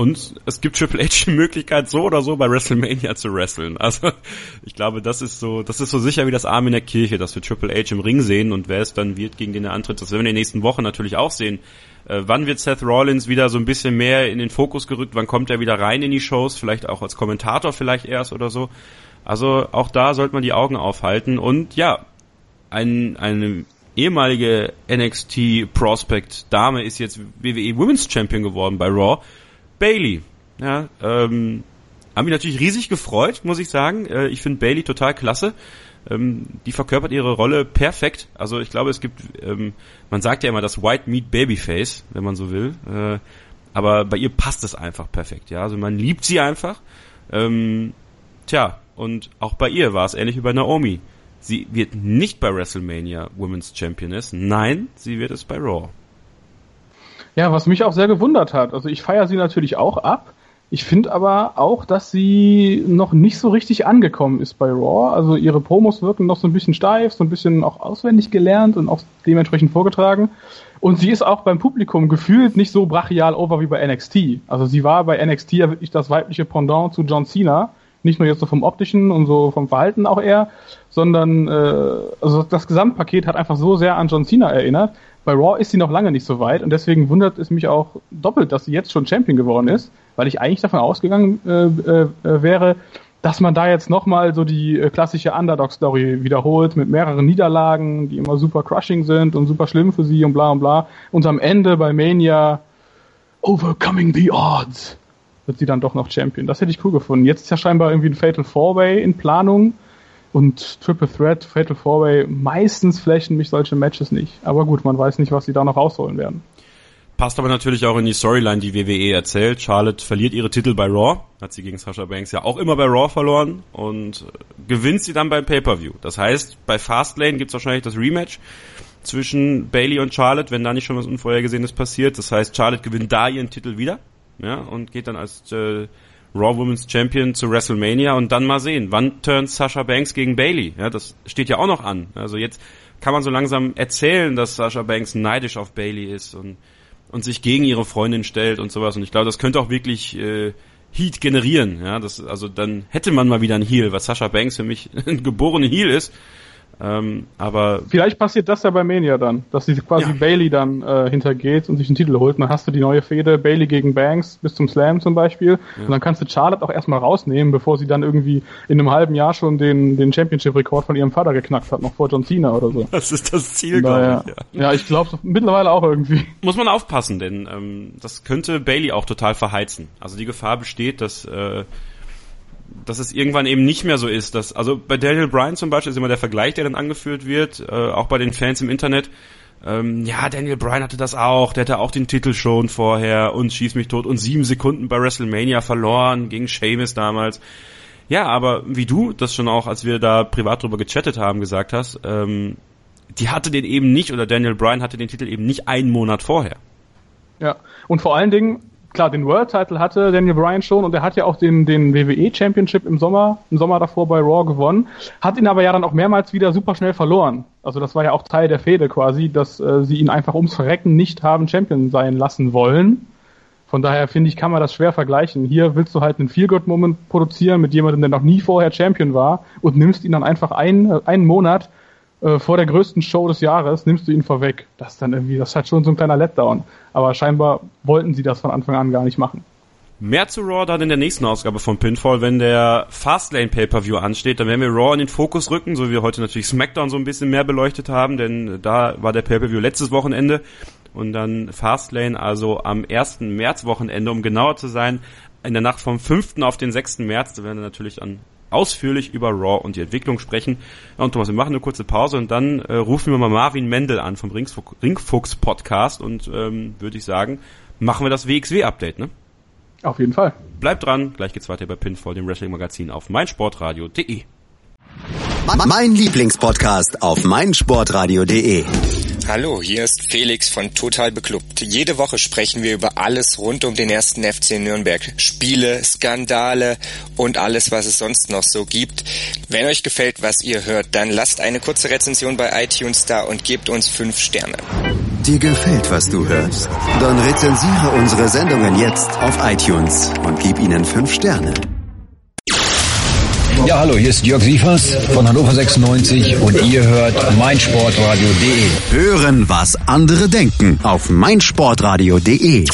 Und es gibt Triple H die Möglichkeit, so oder so bei WrestleMania zu wresteln. Also ich glaube, das ist so, das ist so sicher wie das Arm in der Kirche, dass wir Triple H im Ring sehen und wer es dann wird, gegen den er antritt, das werden wir in den nächsten Wochen natürlich auch sehen. Äh, wann wird Seth Rollins wieder so ein bisschen mehr in den Fokus gerückt? Wann kommt er wieder rein in die Shows? Vielleicht auch als Kommentator vielleicht erst oder so. Also auch da sollte man die Augen aufhalten. Und ja, ein, eine ehemalige NXT Prospect Dame ist jetzt WWE Women's Champion geworden bei Raw. Bailey. Ja, ähm, haben mich natürlich riesig gefreut, muss ich sagen. Äh, ich finde Bailey total klasse. Ähm, die verkörpert ihre Rolle perfekt. Also ich glaube, es gibt, ähm, man sagt ja immer das White Meat Babyface, wenn man so will. Äh, aber bei ihr passt es einfach perfekt. Ja, also man liebt sie einfach. Ähm, tja, und auch bei ihr war es ähnlich wie bei Naomi. Sie wird nicht bei WrestleMania Women's Championess. Nein, sie wird es bei Raw. Ja, was mich auch sehr gewundert hat. Also ich feiere sie natürlich auch ab. Ich finde aber auch, dass sie noch nicht so richtig angekommen ist bei Raw. Also ihre Promos wirken noch so ein bisschen steif, so ein bisschen auch auswendig gelernt und auch dementsprechend vorgetragen. Und sie ist auch beim Publikum gefühlt nicht so brachial over wie bei NXT. Also sie war bei NXT ja wirklich das weibliche Pendant zu John Cena. Nicht nur jetzt so vom optischen und so vom Verhalten auch eher, sondern äh, also das Gesamtpaket hat einfach so sehr an John Cena erinnert. Bei Raw ist sie noch lange nicht so weit und deswegen wundert es mich auch doppelt, dass sie jetzt schon Champion geworden ist, weil ich eigentlich davon ausgegangen äh, äh, wäre, dass man da jetzt nochmal so die äh, klassische Underdog-Story wiederholt mit mehreren Niederlagen, die immer super crushing sind und super schlimm für sie und bla und bla. Und am Ende bei Mania Overcoming the Odds wird sie dann doch noch Champion. Das hätte ich cool gefunden. Jetzt ist ja scheinbar irgendwie ein Fatal Four-Way in Planung. Und Triple Threat, Fatal Four-Way, meistens flächen mich solche Matches nicht. Aber gut, man weiß nicht, was sie da noch rausholen werden. Passt aber natürlich auch in die Storyline, die WWE erzählt. Charlotte verliert ihre Titel bei Raw, hat sie gegen Sasha Banks ja auch immer bei Raw verloren und gewinnt sie dann beim Pay-Per-View. Das heißt, bei Fastlane gibt's wahrscheinlich das Rematch zwischen Bailey und Charlotte, wenn da nicht schon was Unvorhergesehenes passiert. Das heißt, Charlotte gewinnt da ihren Titel wieder ja, und geht dann als äh, Raw Women's Champion zu WrestleMania und dann mal sehen, wann turnt Sasha Banks gegen Bailey. Ja, das steht ja auch noch an. Also jetzt kann man so langsam erzählen, dass Sasha Banks neidisch auf Bailey ist und und sich gegen ihre Freundin stellt und sowas. Und ich glaube, das könnte auch wirklich äh, Heat generieren. Ja, das, also dann hätte man mal wieder ein Heal, was Sascha Banks für mich ein geborener Heal ist. Ähm, aber vielleicht passiert das ja bei Mania dann, dass sie quasi ja. Bailey dann äh, hintergeht und sich einen Titel holt. Und dann hast du die neue Fehde Bailey gegen Banks bis zum Slam zum Beispiel. Ja. Und dann kannst du Charlotte auch erstmal rausnehmen, bevor sie dann irgendwie in einem halben Jahr schon den, den Championship-Rekord von ihrem Vater geknackt hat, noch vor John Cena oder so. Das ist das Ziel, glaube ich. Ja, ja ich glaube mittlerweile auch irgendwie. Muss man aufpassen, denn ähm, das könnte Bailey auch total verheizen. Also die Gefahr besteht, dass äh, dass es irgendwann eben nicht mehr so ist, dass, also bei Daniel Bryan zum Beispiel ist immer der Vergleich, der dann angeführt wird, äh, auch bei den Fans im Internet, ähm, ja, Daniel Bryan hatte das auch, der hatte auch den Titel schon vorher und schieß mich tot und sieben Sekunden bei WrestleMania verloren gegen Sheamus damals. Ja, aber wie du das schon auch, als wir da privat drüber gechattet haben, gesagt hast, ähm, die hatte den eben nicht, oder Daniel Bryan hatte den Titel eben nicht einen Monat vorher. Ja, und vor allen Dingen, klar, den World Title hatte Daniel Bryan schon und er hat ja auch den, den WWE Championship im Sommer, im Sommer davor bei Raw gewonnen, hat ihn aber ja dann auch mehrmals wieder super schnell verloren. Also das war ja auch Teil der Fehde quasi, dass äh, sie ihn einfach ums Verrecken nicht haben Champion sein lassen wollen. Von daher finde ich, kann man das schwer vergleichen. Hier willst du halt einen Feel-Good-Moment produzieren mit jemandem, der noch nie vorher Champion war und nimmst ihn dann einfach einen, einen Monat äh, vor der größten Show des Jahres nimmst du ihn vorweg. Das ist dann irgendwie, das halt schon so ein kleiner Letdown. Aber scheinbar wollten sie das von Anfang an gar nicht machen. Mehr zu Raw dann in der nächsten Ausgabe von Pinfall. Wenn der Fastlane Pay-Per-View ansteht, dann werden wir Raw in den Fokus rücken, so wie wir heute natürlich SmackDown so ein bisschen mehr beleuchtet haben, denn da war der Pay-Per-View letztes Wochenende und dann Fastlane also am 1. März Wochenende, um genauer zu sein, in der Nacht vom 5. auf den 6. März. Da werden wir natürlich an ausführlich über Raw und die Entwicklung sprechen. Ja, und Thomas, wir machen eine kurze Pause und dann äh, rufen wir mal Marvin Mendel an vom Ringfuchs Podcast und ähm, würde ich sagen, machen wir das WXW-Update, ne? Auf jeden Fall. Bleibt dran, gleich geht's weiter bei Pinfall, dem Wrestling-Magazin auf meinsportradio.de. Mein Lieblingspodcast auf meinsportradio.de. Hallo, hier ist Felix von Total Beklubbt. Jede Woche sprechen wir über alles rund um den ersten FC Nürnberg. Spiele, Skandale und alles, was es sonst noch so gibt. Wenn euch gefällt, was ihr hört, dann lasst eine kurze Rezension bei iTunes da und gebt uns fünf Sterne. Dir gefällt, was du hörst? Dann rezensiere unsere Sendungen jetzt auf iTunes und gib ihnen fünf Sterne. Ja, hallo, hier ist Jörg Sievers von Hannover 96 und ihr hört meinsportradio.de. Hören, was andere denken auf meinsportradio.de.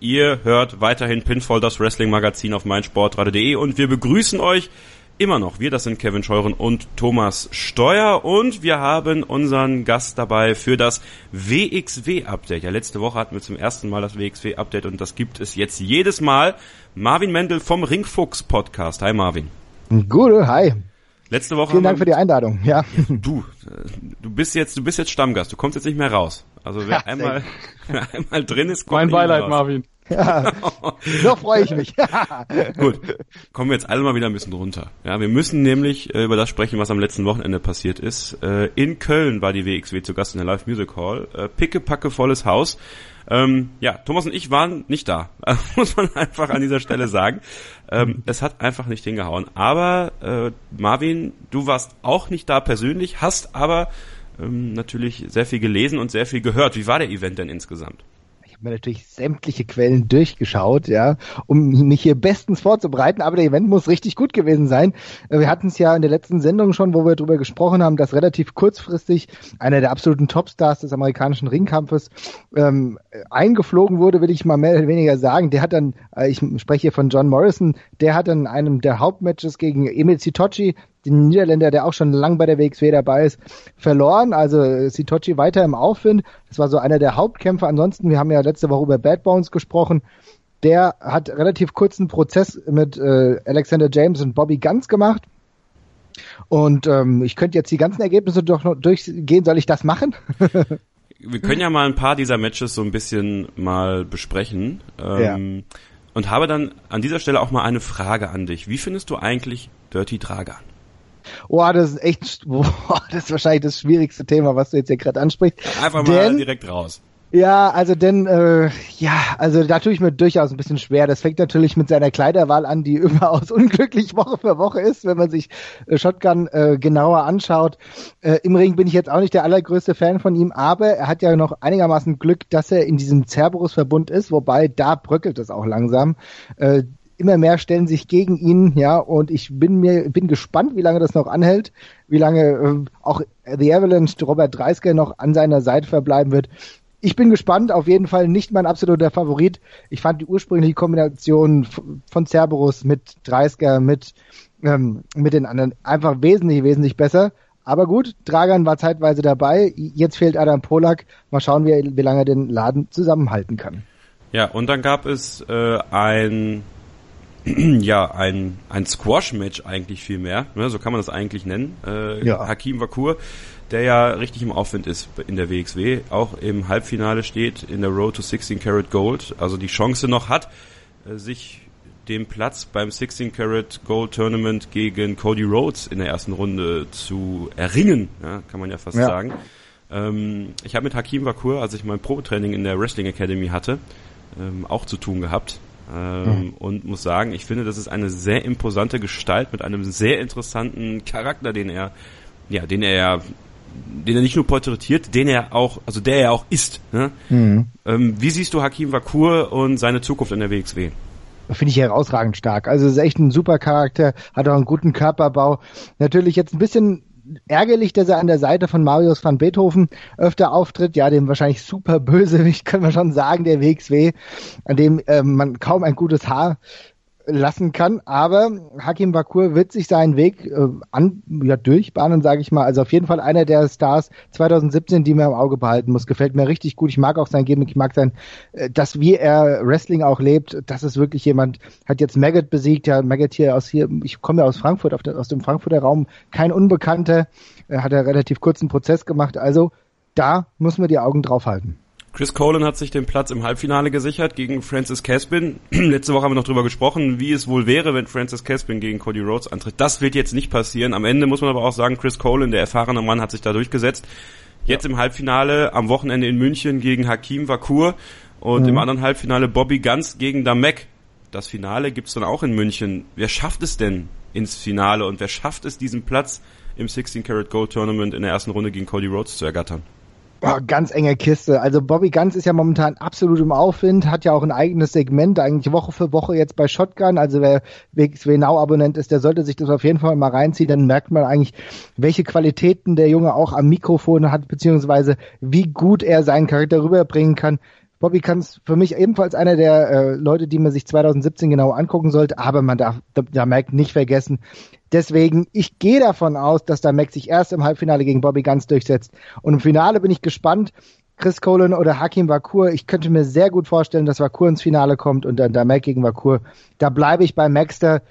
Ihr hört weiterhin Pinfall, das Wrestling-Magazin auf meinsportradio.de und wir begrüßen euch immer noch. Wir, das sind Kevin Scheuren und Thomas Steuer und wir haben unseren Gast dabei für das WXW-Update. Ja, letzte Woche hatten wir zum ersten Mal das WXW-Update und das gibt es jetzt jedes Mal. Marvin Mendel vom Ringfuchs Podcast. Hi Marvin. Gute, hi. Letzte Woche. Vielen Dank für die Einladung. Ja. Du, du bist jetzt, du bist jetzt Stammgast. Du kommst jetzt nicht mehr raus. Also wer einmal, wer einmal drin ist, kommt Mein Beileid, raus. Marvin. Ja, noch freue ich mich. Gut, kommen wir jetzt alle mal wieder ein bisschen runter. Ja, wir müssen nämlich äh, über das sprechen, was am letzten Wochenende passiert ist. Äh, in Köln war die WXW zu Gast in der Live Music Hall. Äh, picke, packe, volles Haus. Ähm, ja, Thomas und ich waren nicht da, muss man einfach an dieser Stelle sagen. Ähm, es hat einfach nicht hingehauen. Aber äh, Marvin, du warst auch nicht da persönlich, hast aber ähm, natürlich sehr viel gelesen und sehr viel gehört. Wie war der Event denn insgesamt? Habe mir natürlich sämtliche Quellen durchgeschaut, ja, um mich hier bestens vorzubereiten, aber der Event muss richtig gut gewesen sein. Äh, wir hatten es ja in der letzten Sendung schon, wo wir darüber gesprochen haben, dass relativ kurzfristig einer der absoluten Topstars des amerikanischen Ringkampfes ähm, eingeflogen wurde, will ich mal mehr oder weniger sagen. Der hat dann, äh, ich spreche hier von John Morrison, der hat dann einem der Hauptmatches gegen Emil Sitochi den Niederländer, der auch schon lang bei der WXW dabei ist, verloren. Also Sitochi weiter im Aufwind. Das war so einer der Hauptkämpfer. Ansonsten, wir haben ja letzte Woche über Bad Bones gesprochen. Der hat relativ kurzen Prozess mit äh, Alexander James und Bobby Guns gemacht. Und ähm, ich könnte jetzt die ganzen Ergebnisse doch noch durchgehen. Soll ich das machen? wir können ja mal ein paar dieser Matches so ein bisschen mal besprechen. Ähm, ja. Und habe dann an dieser Stelle auch mal eine Frage an dich. Wie findest du eigentlich Dirty Dragan? Oh, das ist echt, boah, das ist wahrscheinlich das schwierigste Thema, was du jetzt hier gerade ansprichst. Einfach mal direkt raus. Ja, also denn, äh, ja, also da tue ich mir durchaus ein bisschen schwer. Das fängt natürlich mit seiner Kleiderwahl an, die überaus unglücklich Woche für Woche ist, wenn man sich äh, Shotgun äh, genauer anschaut. Äh, Im Ring bin ich jetzt auch nicht der allergrößte Fan von ihm, aber er hat ja noch einigermaßen Glück, dass er in diesem Cerberus-Verbund ist, wobei da bröckelt es auch langsam. Äh, immer mehr stellen sich gegen ihn, ja, und ich bin mir, bin gespannt, wie lange das noch anhält, wie lange äh, auch The Avalanche Robert Dreisker noch an seiner Seite verbleiben wird ich bin gespannt, auf jeden Fall nicht mein absoluter Favorit. Ich fand die ursprüngliche Kombination von Cerberus mit Dreisker, mit, ähm, mit den anderen einfach wesentlich, wesentlich besser. Aber gut, Dragan war zeitweise dabei. Jetzt fehlt Adam Polak. Mal schauen, wie, wie lange er den Laden zusammenhalten kann. Ja, und dann gab es äh, ein ja, ein, ein Squash-Match eigentlich viel mehr, ne, so kann man das eigentlich nennen. Äh, ja. Hakim Wakur der ja richtig im Aufwind ist in der WXW, auch im Halbfinale steht in der Road to 16 Karat Gold, also die Chance noch hat, äh, sich den Platz beim 16 Karat Gold Tournament gegen Cody Rhodes in der ersten Runde zu erringen, ja, kann man ja fast ja. sagen. Ähm, ich habe mit Hakim Wakur, als ich mein Probetraining in der Wrestling Academy hatte, ähm, auch zu tun gehabt. Ähm, mhm. Und muss sagen, ich finde, das ist eine sehr imposante Gestalt mit einem sehr interessanten Charakter, den er, ja, den er ja den er nicht nur porträtiert, den er auch, also der er auch ist. Ne? Mhm. Ähm, wie siehst du Hakim Wakur und seine Zukunft in der WXW? Finde ich herausragend stark. Also ist echt ein super Charakter, hat auch einen guten Körperbau. Natürlich jetzt ein bisschen ärgerlich, dass er an der Seite von Marius van Beethoven öfter auftritt. Ja, dem wahrscheinlich super bösewicht, können wir schon sagen, der WXW, an dem äh, man kaum ein gutes Haar lassen kann. Aber Hakim Bakur wird sich seinen Weg äh, an, ja, durchbahnen, sage ich mal. Also auf jeden Fall einer der Stars 2017, die man im Auge behalten muss. Gefällt mir richtig gut. Ich mag auch sein Gimmick, ich mag sein, äh, dass wie er Wrestling auch lebt. Das ist wirklich jemand, hat jetzt Maggot besiegt. Ja, Maggot hier aus hier, ich komme ja aus Frankfurt, der, aus dem Frankfurter Raum, kein Unbekannter. Er hat ja relativ kurzen Prozess gemacht. Also da muss man die Augen drauf halten. Chris Colin hat sich den Platz im Halbfinale gesichert gegen Francis Caspin. Letzte Woche haben wir noch drüber gesprochen, wie es wohl wäre, wenn Francis Caspin gegen Cody Rhodes antritt. Das wird jetzt nicht passieren. Am Ende muss man aber auch sagen, Chris Colin, der erfahrene Mann, hat sich da durchgesetzt. Jetzt ja. im Halbfinale am Wochenende in München gegen Hakim Vakur und mhm. im anderen Halbfinale Bobby Ganz gegen Damek. Das Finale gibt's dann auch in München. Wer schafft es denn ins Finale und wer schafft es, diesen Platz im 16 Karat Gold Tournament in der ersten Runde gegen Cody Rhodes zu ergattern? Oh, ganz enge Kiste. Also Bobby Ganz ist ja momentan absolut im Aufwind, hat ja auch ein eigenes Segment, eigentlich Woche für Woche jetzt bei Shotgun. Also wer WXW Now Abonnent ist, der sollte sich das auf jeden Fall mal reinziehen. Dann merkt man eigentlich, welche Qualitäten der Junge auch am Mikrofon hat, beziehungsweise wie gut er seinen Charakter rüberbringen kann. Bobby Ganz für mich ebenfalls einer der äh, Leute, die man sich 2017 genau angucken sollte, aber man darf da, da merkt nicht vergessen, Deswegen, ich gehe davon aus, dass da Max sich erst im Halbfinale gegen Bobby Ganz durchsetzt. Und im Finale bin ich gespannt. Chris Colin oder Hakim Vakur. Ich könnte mir sehr gut vorstellen, dass Vakur ins Finale kommt und dann Damek gegen Vakur. Da bleibe ich bei Maxter.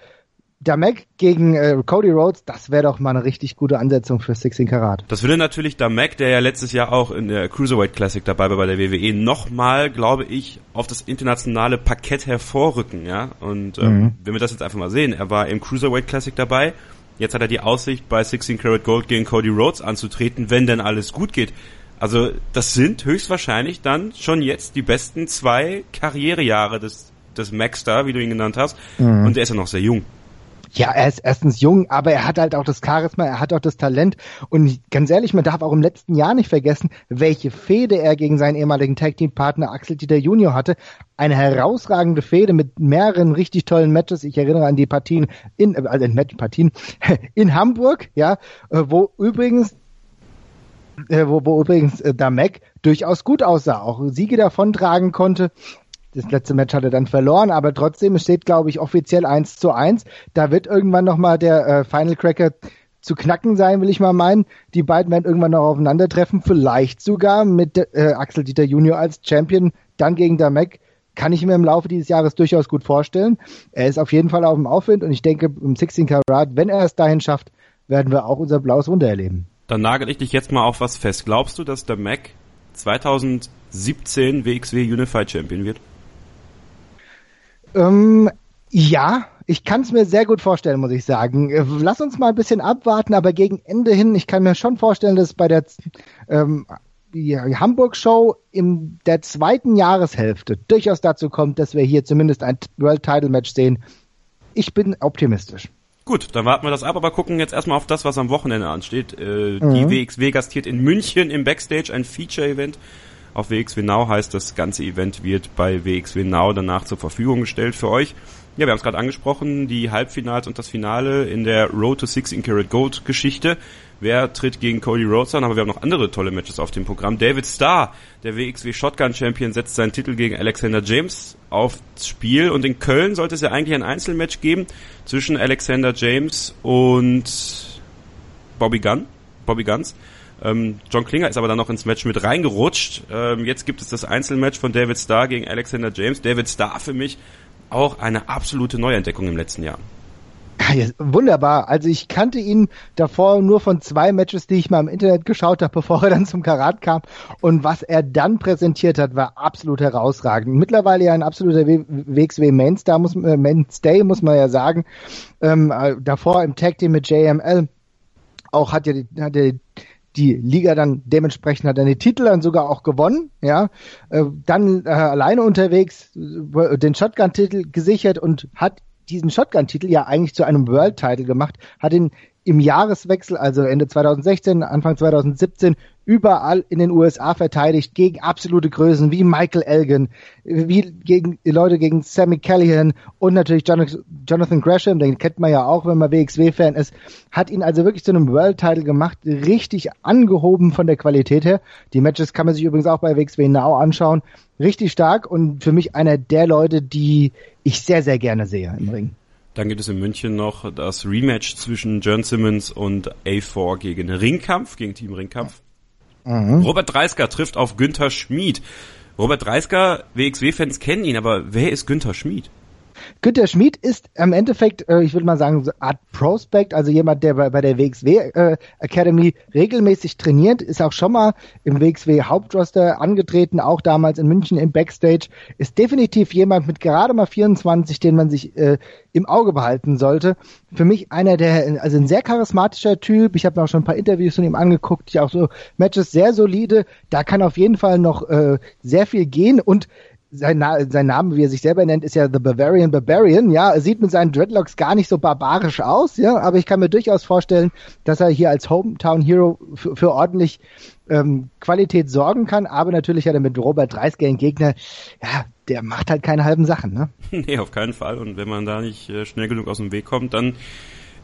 Damek gegen äh, Cody Rhodes, das wäre doch mal eine richtig gute Ansetzung für 16 Karat. Das würde natürlich Damek, der ja letztes Jahr auch in der Cruiserweight Classic dabei war bei der WWE, nochmal, glaube ich, auf das internationale Parkett hervorrücken, ja. Und ähm, mhm. wenn wir das jetzt einfach mal sehen, er war im Cruiserweight Classic dabei, jetzt hat er die Aussicht, bei 16 Karat Gold gegen Cody Rhodes anzutreten, wenn denn alles gut geht. Also das sind höchstwahrscheinlich dann schon jetzt die besten zwei Karrierejahre des, des Max da, wie du ihn genannt hast. Mhm. Und er ist ja noch sehr jung. Ja, er ist erstens jung, aber er hat halt auch das Charisma, er hat auch das Talent. Und ganz ehrlich, man darf auch im letzten Jahr nicht vergessen, welche Fehde er gegen seinen ehemaligen Tag Team Partner Axel Dieter Junior hatte. Eine herausragende Fehde mit mehreren richtig tollen Matches. Ich erinnere an die Partien in, also Partien in Hamburg, ja, äh, wo übrigens äh, wo, wo übrigens äh, Damek durchaus gut aussah, auch Siege davontragen konnte. Das letzte Match hat er dann verloren, aber trotzdem, steht, glaube ich, offiziell 1 zu 1. Da wird irgendwann nochmal der äh, Final Cracker zu knacken sein, will ich mal meinen. Die beiden werden irgendwann noch aufeinandertreffen, vielleicht sogar mit äh, Axel Dieter Junior als Champion, dann gegen Damek. Kann ich mir im Laufe dieses Jahres durchaus gut vorstellen. Er ist auf jeden Fall auf dem Aufwind und ich denke, im 16 Karat, wenn er es dahin schafft, werden wir auch unser blaues Wunder erleben. Dann nagel ich dich jetzt mal auf was fest. Glaubst du, dass der Mac 2017 WXW Unified Champion wird? Ähm, ja, ich kann es mir sehr gut vorstellen, muss ich sagen. Äh, lass uns mal ein bisschen abwarten, aber gegen Ende hin, ich kann mir schon vorstellen, dass bei der ähm, Hamburg-Show in der zweiten Jahreshälfte durchaus dazu kommt, dass wir hier zumindest ein World-Title-Match sehen. Ich bin optimistisch. Gut, dann warten wir das ab, aber gucken jetzt erstmal auf das, was am Wochenende ansteht. Äh, mhm. Die WXW gastiert in München im Backstage ein Feature-Event. Auf WXW Now heißt das ganze Event wird bei WXW Now danach zur Verfügung gestellt für euch. Ja, wir haben es gerade angesprochen, die Halbfinals und das Finale in der Road to 16 Karat Gold Geschichte. Wer tritt gegen Cody Rhodes an? Aber wir haben noch andere tolle Matches auf dem Programm. David Starr, der WXW Shotgun Champion, setzt seinen Titel gegen Alexander James aufs Spiel. Und in Köln sollte es ja eigentlich ein Einzelmatch geben zwischen Alexander James und Bobby Gunn. Bobby Guns. Ähm, John Klinger ist aber dann noch ins Match mit reingerutscht. Ähm, jetzt gibt es das Einzelmatch von David Starr gegen Alexander James. David Starr für mich auch eine absolute Neuentdeckung im letzten Jahr. Ja, wunderbar. Also ich kannte ihn davor nur von zwei Matches, die ich mal im Internet geschaut habe, bevor er dann zum Karat kam. Und was er dann präsentiert hat, war absolut herausragend. Mittlerweile ja ein absoluter WXW Mainstar, muss, äh, Mainstay, muss man ja sagen. Ähm, äh, davor im Tag Team mit JML auch hat ja die, hat ja die Liga dann dementsprechend hat er die Titel dann sogar auch gewonnen, ja, äh, dann äh, alleine unterwegs äh, den Shotgun-Titel gesichert und hat diesen Shotgun-Titel ja eigentlich zu einem World-Title gemacht, hat ihn im Jahreswechsel, also Ende 2016, Anfang 2017, überall in den USA verteidigt gegen absolute Größen wie Michael Elgin, wie gegen Leute gegen Sammy Callahan und natürlich Jonathan Gresham, den kennt man ja auch, wenn man WXW-Fan ist, hat ihn also wirklich zu einem World-Title gemacht, richtig angehoben von der Qualität her. Die Matches kann man sich übrigens auch bei WXW Now anschauen. Richtig stark und für mich einer der Leute, die ich sehr, sehr gerne sehe im Ring. Dann gibt es in München noch das Rematch zwischen John Simmons und A4 gegen Ringkampf, gegen Team Ringkampf. Mhm. Robert Dreisker trifft auf Günther Schmid. Robert Dreisker, WXW-Fans kennen ihn, aber wer ist Günther Schmid? Günter Schmid ist im Endeffekt, äh, ich würde mal sagen, so Art Prospect, also jemand, der bei, bei der WXW äh, Academy regelmäßig trainiert, ist auch schon mal im WXW Hauptroster angetreten, auch damals in München im Backstage, ist definitiv jemand mit gerade mal 24, den man sich äh, im Auge behalten sollte. Für mich einer der, also ein sehr charismatischer Typ. Ich habe mir auch schon ein paar Interviews von ihm angeguckt, die auch so Matches sehr solide. Da kann auf jeden Fall noch äh, sehr viel gehen und sein, Na sein Name, wie er sich selber nennt, ist ja The Bavarian Barbarian. Ja, er sieht mit seinen Dreadlocks gar nicht so barbarisch aus, ja, aber ich kann mir durchaus vorstellen, dass er hier als Hometown Hero für ordentlich ähm, Qualität sorgen kann. Aber natürlich hat er mit Robert Dreisker einen Gegner, ja, der macht halt keine halben Sachen, ne? Nee, auf keinen Fall. Und wenn man da nicht äh, schnell genug aus dem Weg kommt, dann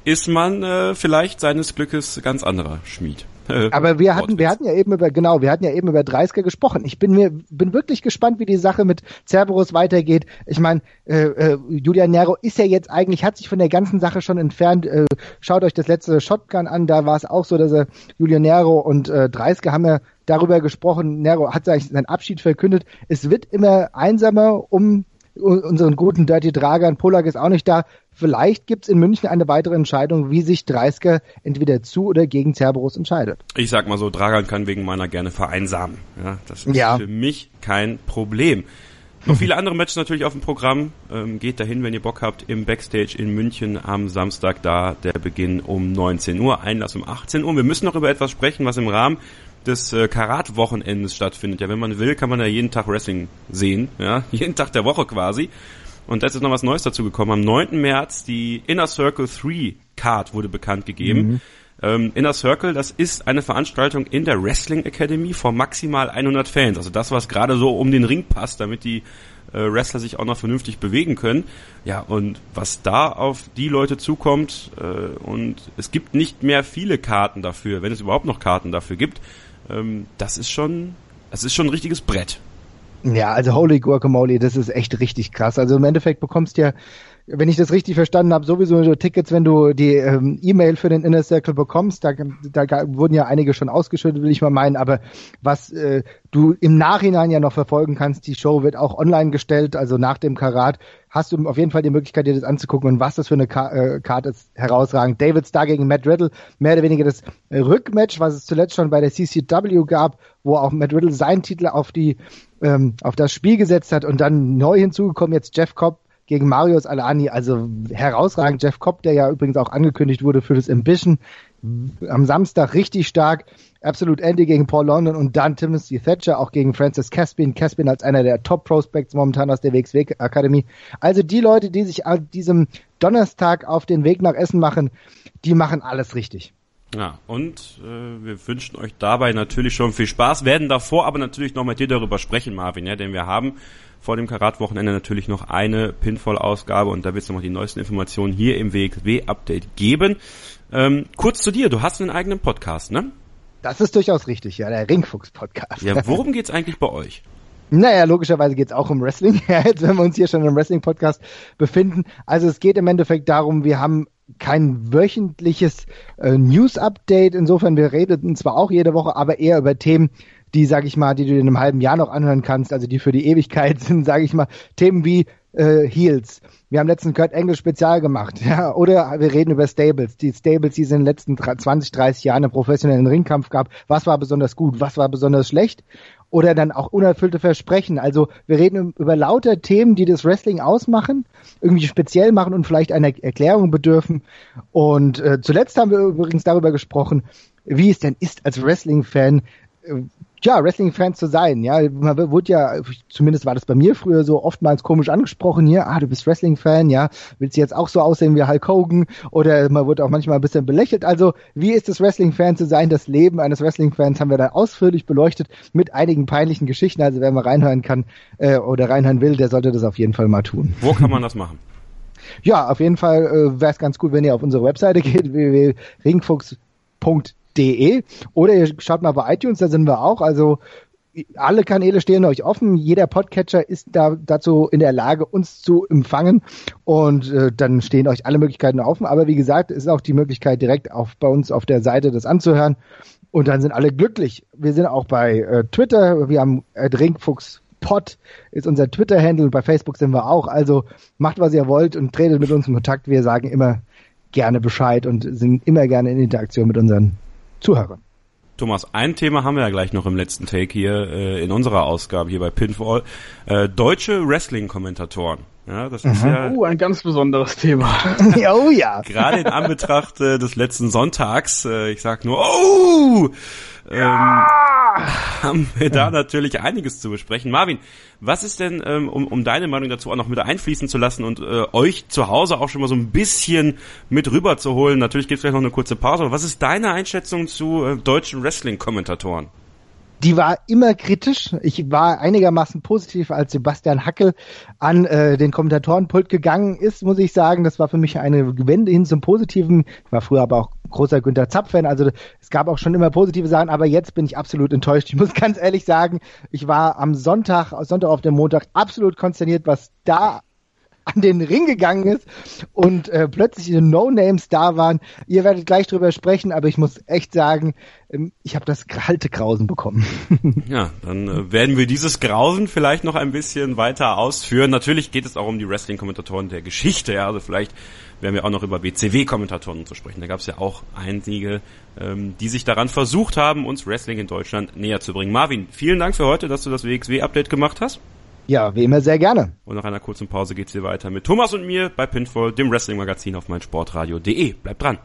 ist man äh, vielleicht seines Glückes ganz anderer Schmied. Aber wir hatten, wir hatten ja eben über, genau, wir hatten ja eben über 30er gesprochen. Ich bin mir, bin wirklich gespannt, wie die Sache mit Cerberus weitergeht. Ich meine, äh, äh, Julian Nero ist ja jetzt eigentlich, hat sich von der ganzen Sache schon entfernt. Äh, schaut euch das letzte Shotgun an, da war es auch so, dass er Julian Nero und äh, 30er haben ja darüber gesprochen. Nero hat eigentlich seinen Abschied verkündet. Es wird immer einsamer um unseren guten Dirty Dragan. Polak ist auch nicht da. Vielleicht gibt es in München eine weitere Entscheidung, wie sich Dreisker entweder zu oder gegen Cerberus entscheidet. Ich sag mal so, Dragan kann wegen meiner gerne vereinsamen. Ja, das ist ja. für mich kein Problem. Noch viele andere Matches natürlich auf dem Programm. Ähm, geht dahin, wenn ihr Bock habt, im Backstage in München am Samstag da der Beginn um 19 Uhr, Einlass um 18 Uhr. Wir müssen noch über etwas sprechen, was im Rahmen des äh, Karat-Wochenendes stattfindet. Ja, wenn man will, kann man ja jeden Tag Wrestling sehen. Ja, jeden Tag der Woche quasi. Und da ist jetzt noch was Neues dazu gekommen. Am 9. März die Inner Circle 3 Card wurde bekannt gegeben. Mhm. Ähm, Inner Circle, das ist eine Veranstaltung in der Wrestling Academy vor maximal 100 Fans. Also das, was gerade so um den Ring passt, damit die äh, Wrestler sich auch noch vernünftig bewegen können. Ja, und was da auf die Leute zukommt, äh, und es gibt nicht mehr viele Karten dafür, wenn es überhaupt noch Karten dafür gibt, ähm, das ist schon, das ist schon ein richtiges Brett. Ja, also Holy Guacamole, das ist echt richtig krass. Also im Endeffekt bekommst du ja wenn ich das richtig verstanden habe, sowieso so Tickets, wenn du die ähm, E-Mail für den Inner Circle bekommst, da, da wurden ja einige schon ausgeschüttet, will ich mal meinen, aber was äh, du im Nachhinein ja noch verfolgen kannst, die Show wird auch online gestellt, also nach dem Karat, hast du auf jeden Fall die Möglichkeit, dir das anzugucken und was das für eine Karte äh, ist, herausragend. David Starr gegen Matt Riddle, mehr oder weniger das Rückmatch, was es zuletzt schon bei der CCW gab, wo auch Matt Riddle seinen Titel auf die ähm, auf das Spiel gesetzt hat und dann neu hinzugekommen jetzt Jeff Cobb gegen Marius Alani, also herausragend. Jeff Cobb, der ja übrigens auch angekündigt wurde für das Ambition, am Samstag richtig stark. Absolute Andy gegen Paul London und dann Timothy Thatcher auch gegen Francis Caspin. Caspin als einer der Top Prospects momentan aus der WXW Akademie. Also die Leute, die sich an diesem Donnerstag auf den Weg nach Essen machen, die machen alles richtig. Ja, und äh, wir wünschen euch dabei natürlich schon viel Spaß, werden davor aber natürlich noch mit dir darüber sprechen, Marvin, ja, denn wir haben vor dem Karat-Wochenende natürlich noch eine Pinfall-Ausgabe und da wird es noch die neuesten Informationen hier im WXW-Update geben. Ähm, kurz zu dir, du hast einen eigenen Podcast, ne? Das ist durchaus richtig, ja, der Ringfuchs-Podcast. Ja, worum geht's eigentlich bei euch? Naja, logischerweise geht's auch um Wrestling, jetzt wenn wir uns hier schon im Wrestling-Podcast befinden. Also es geht im Endeffekt darum, wir haben kein wöchentliches äh, News-Update. Insofern, wir reden zwar auch jede Woche, aber eher über Themen, die, sag ich mal, die du in einem halben Jahr noch anhören kannst, also die für die Ewigkeit sind, sag ich mal, Themen wie äh, Heels. Wir haben letzten Kurt Engel Spezial gemacht, ja, oder wir reden über Stables, die Stables, die es in den letzten 20, 30 Jahren im professionellen Ringkampf gab. Was war besonders gut, was war besonders schlecht? Oder dann auch unerfüllte Versprechen. Also wir reden über lauter Themen, die das Wrestling ausmachen, irgendwie speziell machen und vielleicht einer Erklärung bedürfen. Und äh, zuletzt haben wir übrigens darüber gesprochen, wie es denn ist als Wrestling-Fan, äh, ja, Wrestling-Fans zu sein. Ja, man wurde ja, zumindest war das bei mir früher so oftmals komisch angesprochen hier, ah, du bist Wrestling-Fan, ja, willst du jetzt auch so aussehen wie Hulk Hogan? Oder man wurde auch manchmal ein bisschen belächelt. Also, wie ist es Wrestling-Fan zu sein? Das Leben eines Wrestling-Fans haben wir da ausführlich beleuchtet mit einigen peinlichen Geschichten. Also, wer mal reinhören kann äh, oder reinhören will, der sollte das auf jeden Fall mal tun. Wo kann man das machen? Ja, auf jeden Fall äh, wäre es ganz gut, wenn ihr auf unsere Webseite geht, www.ringfuchs.de de oder ihr schaut mal bei iTunes, da sind wir auch. Also alle Kanäle stehen euch offen. Jeder Podcatcher ist da dazu in der Lage, uns zu empfangen. Und äh, dann stehen euch alle Möglichkeiten offen. Aber wie gesagt, ist auch die Möglichkeit, direkt auf, bei uns auf der Seite das anzuhören. Und dann sind alle glücklich. Wir sind auch bei äh, Twitter. Wir haben äh, Drinkfuchs Pod ist unser Twitter-Handle. Bei Facebook sind wir auch. Also macht, was ihr wollt und tretet mit uns in Kontakt. Wir sagen immer gerne Bescheid und sind immer gerne in Interaktion mit unseren Zuhörern. Thomas, ein Thema haben wir ja gleich noch im letzten Take hier äh, in unserer Ausgabe hier bei Pinfall. Äh, deutsche Wrestling-Kommentatoren. Ja, das ist mhm. ja. Oh, ein ganz besonderes Thema. oh ja. Gerade in Anbetracht äh, des letzten Sonntags, äh, ich sag nur, oh! Ähm, haben wir da natürlich einiges zu besprechen. Marvin, was ist denn, ähm, um, um deine Meinung dazu auch noch mit einfließen zu lassen und äh, euch zu Hause auch schon mal so ein bisschen mit rüber zu holen? Natürlich gibt es gleich noch eine kurze Pause, aber was ist deine Einschätzung zu äh, deutschen Wrestling-Kommentatoren? Die war immer kritisch. Ich war einigermaßen positiv, als Sebastian Hackel an äh, den Kommentatorenpult gegangen ist, muss ich sagen. Das war für mich eine Wende hin zum Positiven. Ich war früher aber auch großer Günther Zapp-Fan, also es gab auch schon immer positive Sachen, aber jetzt bin ich absolut enttäuscht. Ich muss ganz ehrlich sagen, ich war am Sonntag, Sonntag auf dem Montag absolut konsterniert, was da an den Ring gegangen ist und äh, plötzlich No-Names da waren. Ihr werdet gleich drüber sprechen, aber ich muss echt sagen, ähm, ich habe das kalte Grausen bekommen. ja, dann äh, werden wir dieses Grausen vielleicht noch ein bisschen weiter ausführen. Natürlich geht es auch um die Wrestling-Kommentatoren der Geschichte. Ja, also vielleicht werden wir auch noch über WCW-Kommentatoren zu sprechen. Da gab es ja auch einige, ähm, die sich daran versucht haben, uns Wrestling in Deutschland näher zu bringen. Marvin, vielen Dank für heute, dass du das WXW-Update gemacht hast. Ja, wie immer sehr gerne. Und nach einer kurzen Pause geht's hier weiter mit Thomas und mir bei Pinfall, dem Wrestling-Magazin auf meinsportradio.de. Bleibt dran.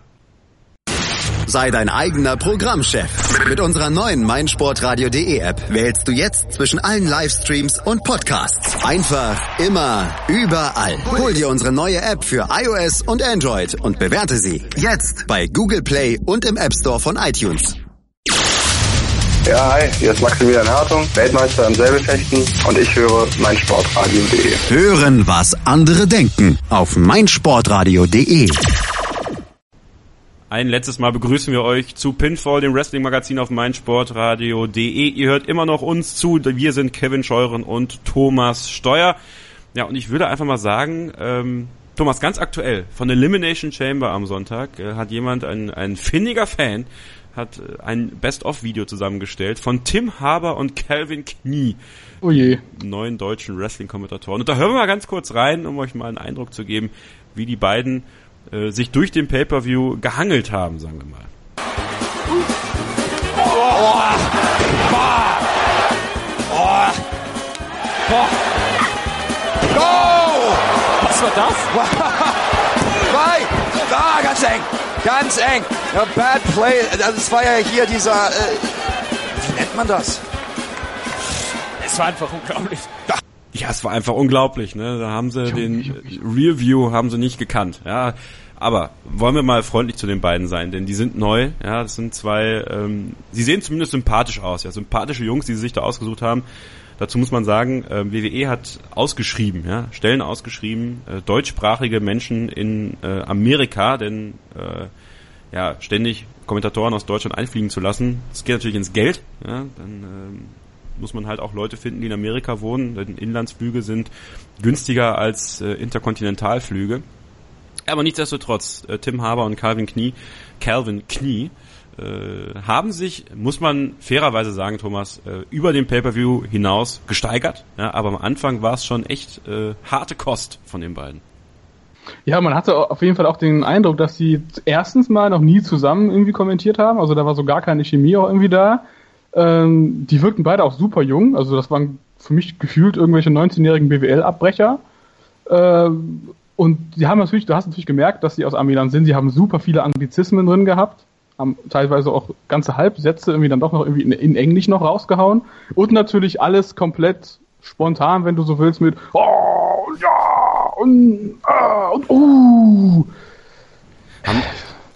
Sei dein eigener Programmchef. Mit unserer neuen meinsportradio.de App wählst du jetzt zwischen allen Livestreams und Podcasts. Einfach, immer, überall. Hol dir unsere neue App für iOS und Android und bewerte sie jetzt bei Google Play und im App Store von iTunes. Ja, hi, hier ist Maximilian Hartung, Weltmeister im Säbelfechten und ich höre meinsportradio.de. Hören, was andere denken auf meinsportradio.de. Ein letztes Mal begrüßen wir euch zu Pinfall, dem Wrestling-Magazin auf meinsportradio.de. Ihr hört immer noch uns zu. Wir sind Kevin Scheuren und Thomas Steuer. Ja, und ich würde einfach mal sagen, ähm, Thomas, ganz aktuell, von Elimination Chamber am Sonntag äh, hat jemand, ein, ein findiger Fan, hat äh, ein Best-of-Video zusammengestellt von Tim Haber und Calvin Knie. Oh je. Neuen deutschen Wrestling-Kommentatoren. Und da hören wir mal ganz kurz rein, um euch mal einen Eindruck zu geben, wie die beiden äh, sich durch den Pay-Per-View gehangelt haben, sagen wir mal. Oh. Oh. Oh. Go! Was war das? Zwei! Da, ganz eng! Ganz eng! Ja, bad Play. Also es war ja hier dieser. Äh, wie nennt man das? Es war einfach unglaublich. Ja, es war einfach unglaublich, ne? Da haben sie den Real View haben sie nicht gekannt, ja. Aber wollen wir mal freundlich zu den beiden sein, denn die sind neu, ja, das sind zwei, ähm, sie sehen zumindest sympathisch aus, ja, sympathische Jungs, die sie sich da ausgesucht haben. Dazu muss man sagen, äh, WWE hat ausgeschrieben, ja, Stellen ausgeschrieben, äh, deutschsprachige Menschen in äh, Amerika, denn äh, ja, ständig Kommentatoren aus Deutschland einfliegen zu lassen, das geht natürlich ins Geld, ja, dann ähm, muss man halt auch Leute finden, die in Amerika wohnen, denn Inlandsflüge sind günstiger als äh, Interkontinentalflüge. Aber nichtsdestotrotz, äh, Tim Haber und Calvin Knie, Calvin Knie, äh, haben sich, muss man fairerweise sagen, Thomas, äh, über den Pay-Per-View hinaus gesteigert. Ja, aber am Anfang war es schon echt äh, harte Kost von den beiden. Ja, man hatte auf jeden Fall auch den Eindruck, dass sie erstens mal noch nie zusammen irgendwie kommentiert haben. Also da war so gar keine Chemie auch irgendwie da. Ähm, die wirkten beide auch super jung. Also das waren für mich gefühlt irgendwelche 19-jährigen BWL-Abbrecher. Ähm, und sie haben natürlich, du hast natürlich gemerkt, dass sie aus Amiland sind. Sie haben super viele Anglizismen drin gehabt. Haben teilweise auch ganze Halbsätze irgendwie dann doch noch irgendwie in, in Englisch noch rausgehauen. Und natürlich alles komplett spontan, wenn du so willst, mit Oh, ja, und, ah, und uh. Haben,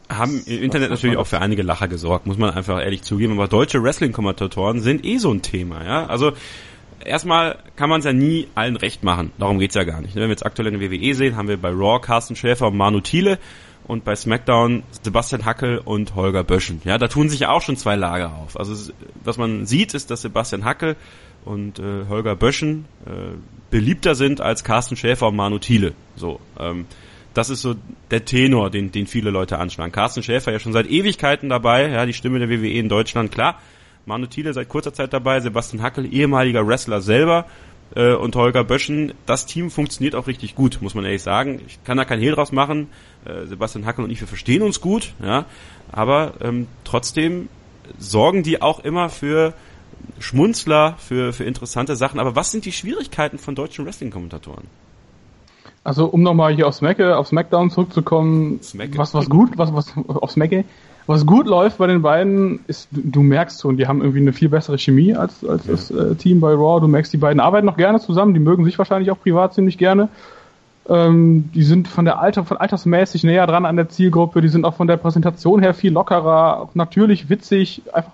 haben im Internet natürlich auch für einige Lacher gesorgt, muss man einfach ehrlich zugeben. Aber deutsche Wrestling-Kommentatoren sind eh so ein Thema, ja. Also erstmal kann man es ja nie allen recht machen. Darum geht's ja gar nicht. Wenn wir jetzt aktuell in der WWE sehen, haben wir bei Raw Carsten Schäfer und Manu Thiele und bei SmackDown Sebastian Hackel und Holger Böschen. Ja, da tun sich ja auch schon zwei Lager auf. Also was man sieht, ist, dass Sebastian Hackel und äh, Holger Böschen äh, beliebter sind als Carsten Schäfer und Manu Thiele. So, ähm, das ist so der Tenor, den, den viele Leute anschlagen. Carsten Schäfer ja schon seit Ewigkeiten dabei, ja, die Stimme der WWE in Deutschland, klar. Manu Thiele seit kurzer Zeit dabei, Sebastian Hackel, ehemaliger Wrestler selber äh, und Holger Böschen. Das Team funktioniert auch richtig gut, muss man ehrlich sagen. Ich kann da kein Hehl draus machen. Äh, Sebastian Hackel und ich, wir verstehen uns gut, ja, aber ähm, trotzdem sorgen die auch immer für Schmunzler, für, für interessante Sachen. Aber was sind die Schwierigkeiten von deutschen Wrestling-Kommentatoren? Also um nochmal hier auf Smack, auf Smackdown zurückzukommen, Smack. was was gut, was was auf Smack, was gut läuft bei den beiden ist, du, du merkst schon, die haben irgendwie eine viel bessere Chemie als als ja. das äh, Team bei Raw. Du merkst, die beiden arbeiten noch gerne zusammen, die mögen sich wahrscheinlich auch privat ziemlich gerne. Ähm, die sind von der Alter, von altersmäßig näher dran an der Zielgruppe. Die sind auch von der Präsentation her viel lockerer, natürlich witzig, einfach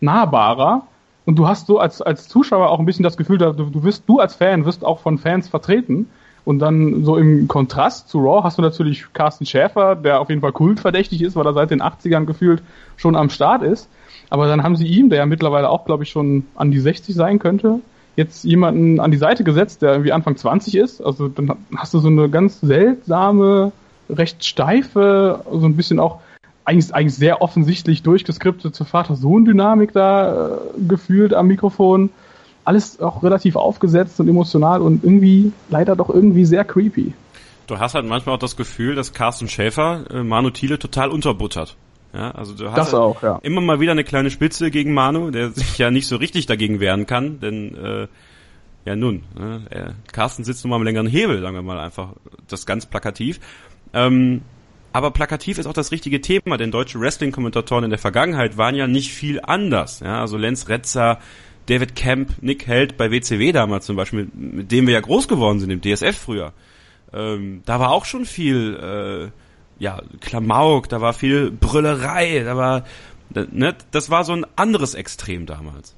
nahbarer. Und du hast so als als Zuschauer auch ein bisschen das Gefühl, du, du wirst, du als Fan wirst auch von Fans vertreten und dann so im Kontrast zu Raw hast du natürlich Carsten Schäfer, der auf jeden Fall kultverdächtig ist, weil er seit den 80ern gefühlt schon am Start ist. Aber dann haben sie ihm, der ja mittlerweile auch, glaube ich, schon an die 60 sein könnte, jetzt jemanden an die Seite gesetzt, der irgendwie Anfang 20 ist. Also dann hast du so eine ganz seltsame, recht steife, so ein bisschen auch eigentlich, eigentlich sehr offensichtlich durchgeskriptete Vater-Sohn-Dynamik da äh, gefühlt am Mikrofon alles auch relativ aufgesetzt und emotional und irgendwie leider doch irgendwie sehr creepy. Du hast halt manchmal auch das Gefühl, dass Carsten Schäfer äh, Manu Thiele total unterbuttert. Ja, also du hast das auch, ja. immer mal wieder eine kleine Spitze gegen Manu, der sich ja nicht so richtig dagegen wehren kann, denn äh, ja nun, äh, Carsten sitzt nun mal am längeren Hebel, sagen wir mal einfach, das ganz plakativ. Ähm, aber plakativ ist auch das richtige Thema, denn deutsche Wrestling-Kommentatoren in der Vergangenheit waren ja nicht viel anders. Ja, also Lenz Retzer, David Camp, Nick Held bei WCW damals zum Beispiel, mit, mit dem wir ja groß geworden sind, im DSF früher. Ähm, da war auch schon viel, äh, ja, Klamauk, da war viel Brüllerei, da war, ne, das war so ein anderes Extrem damals.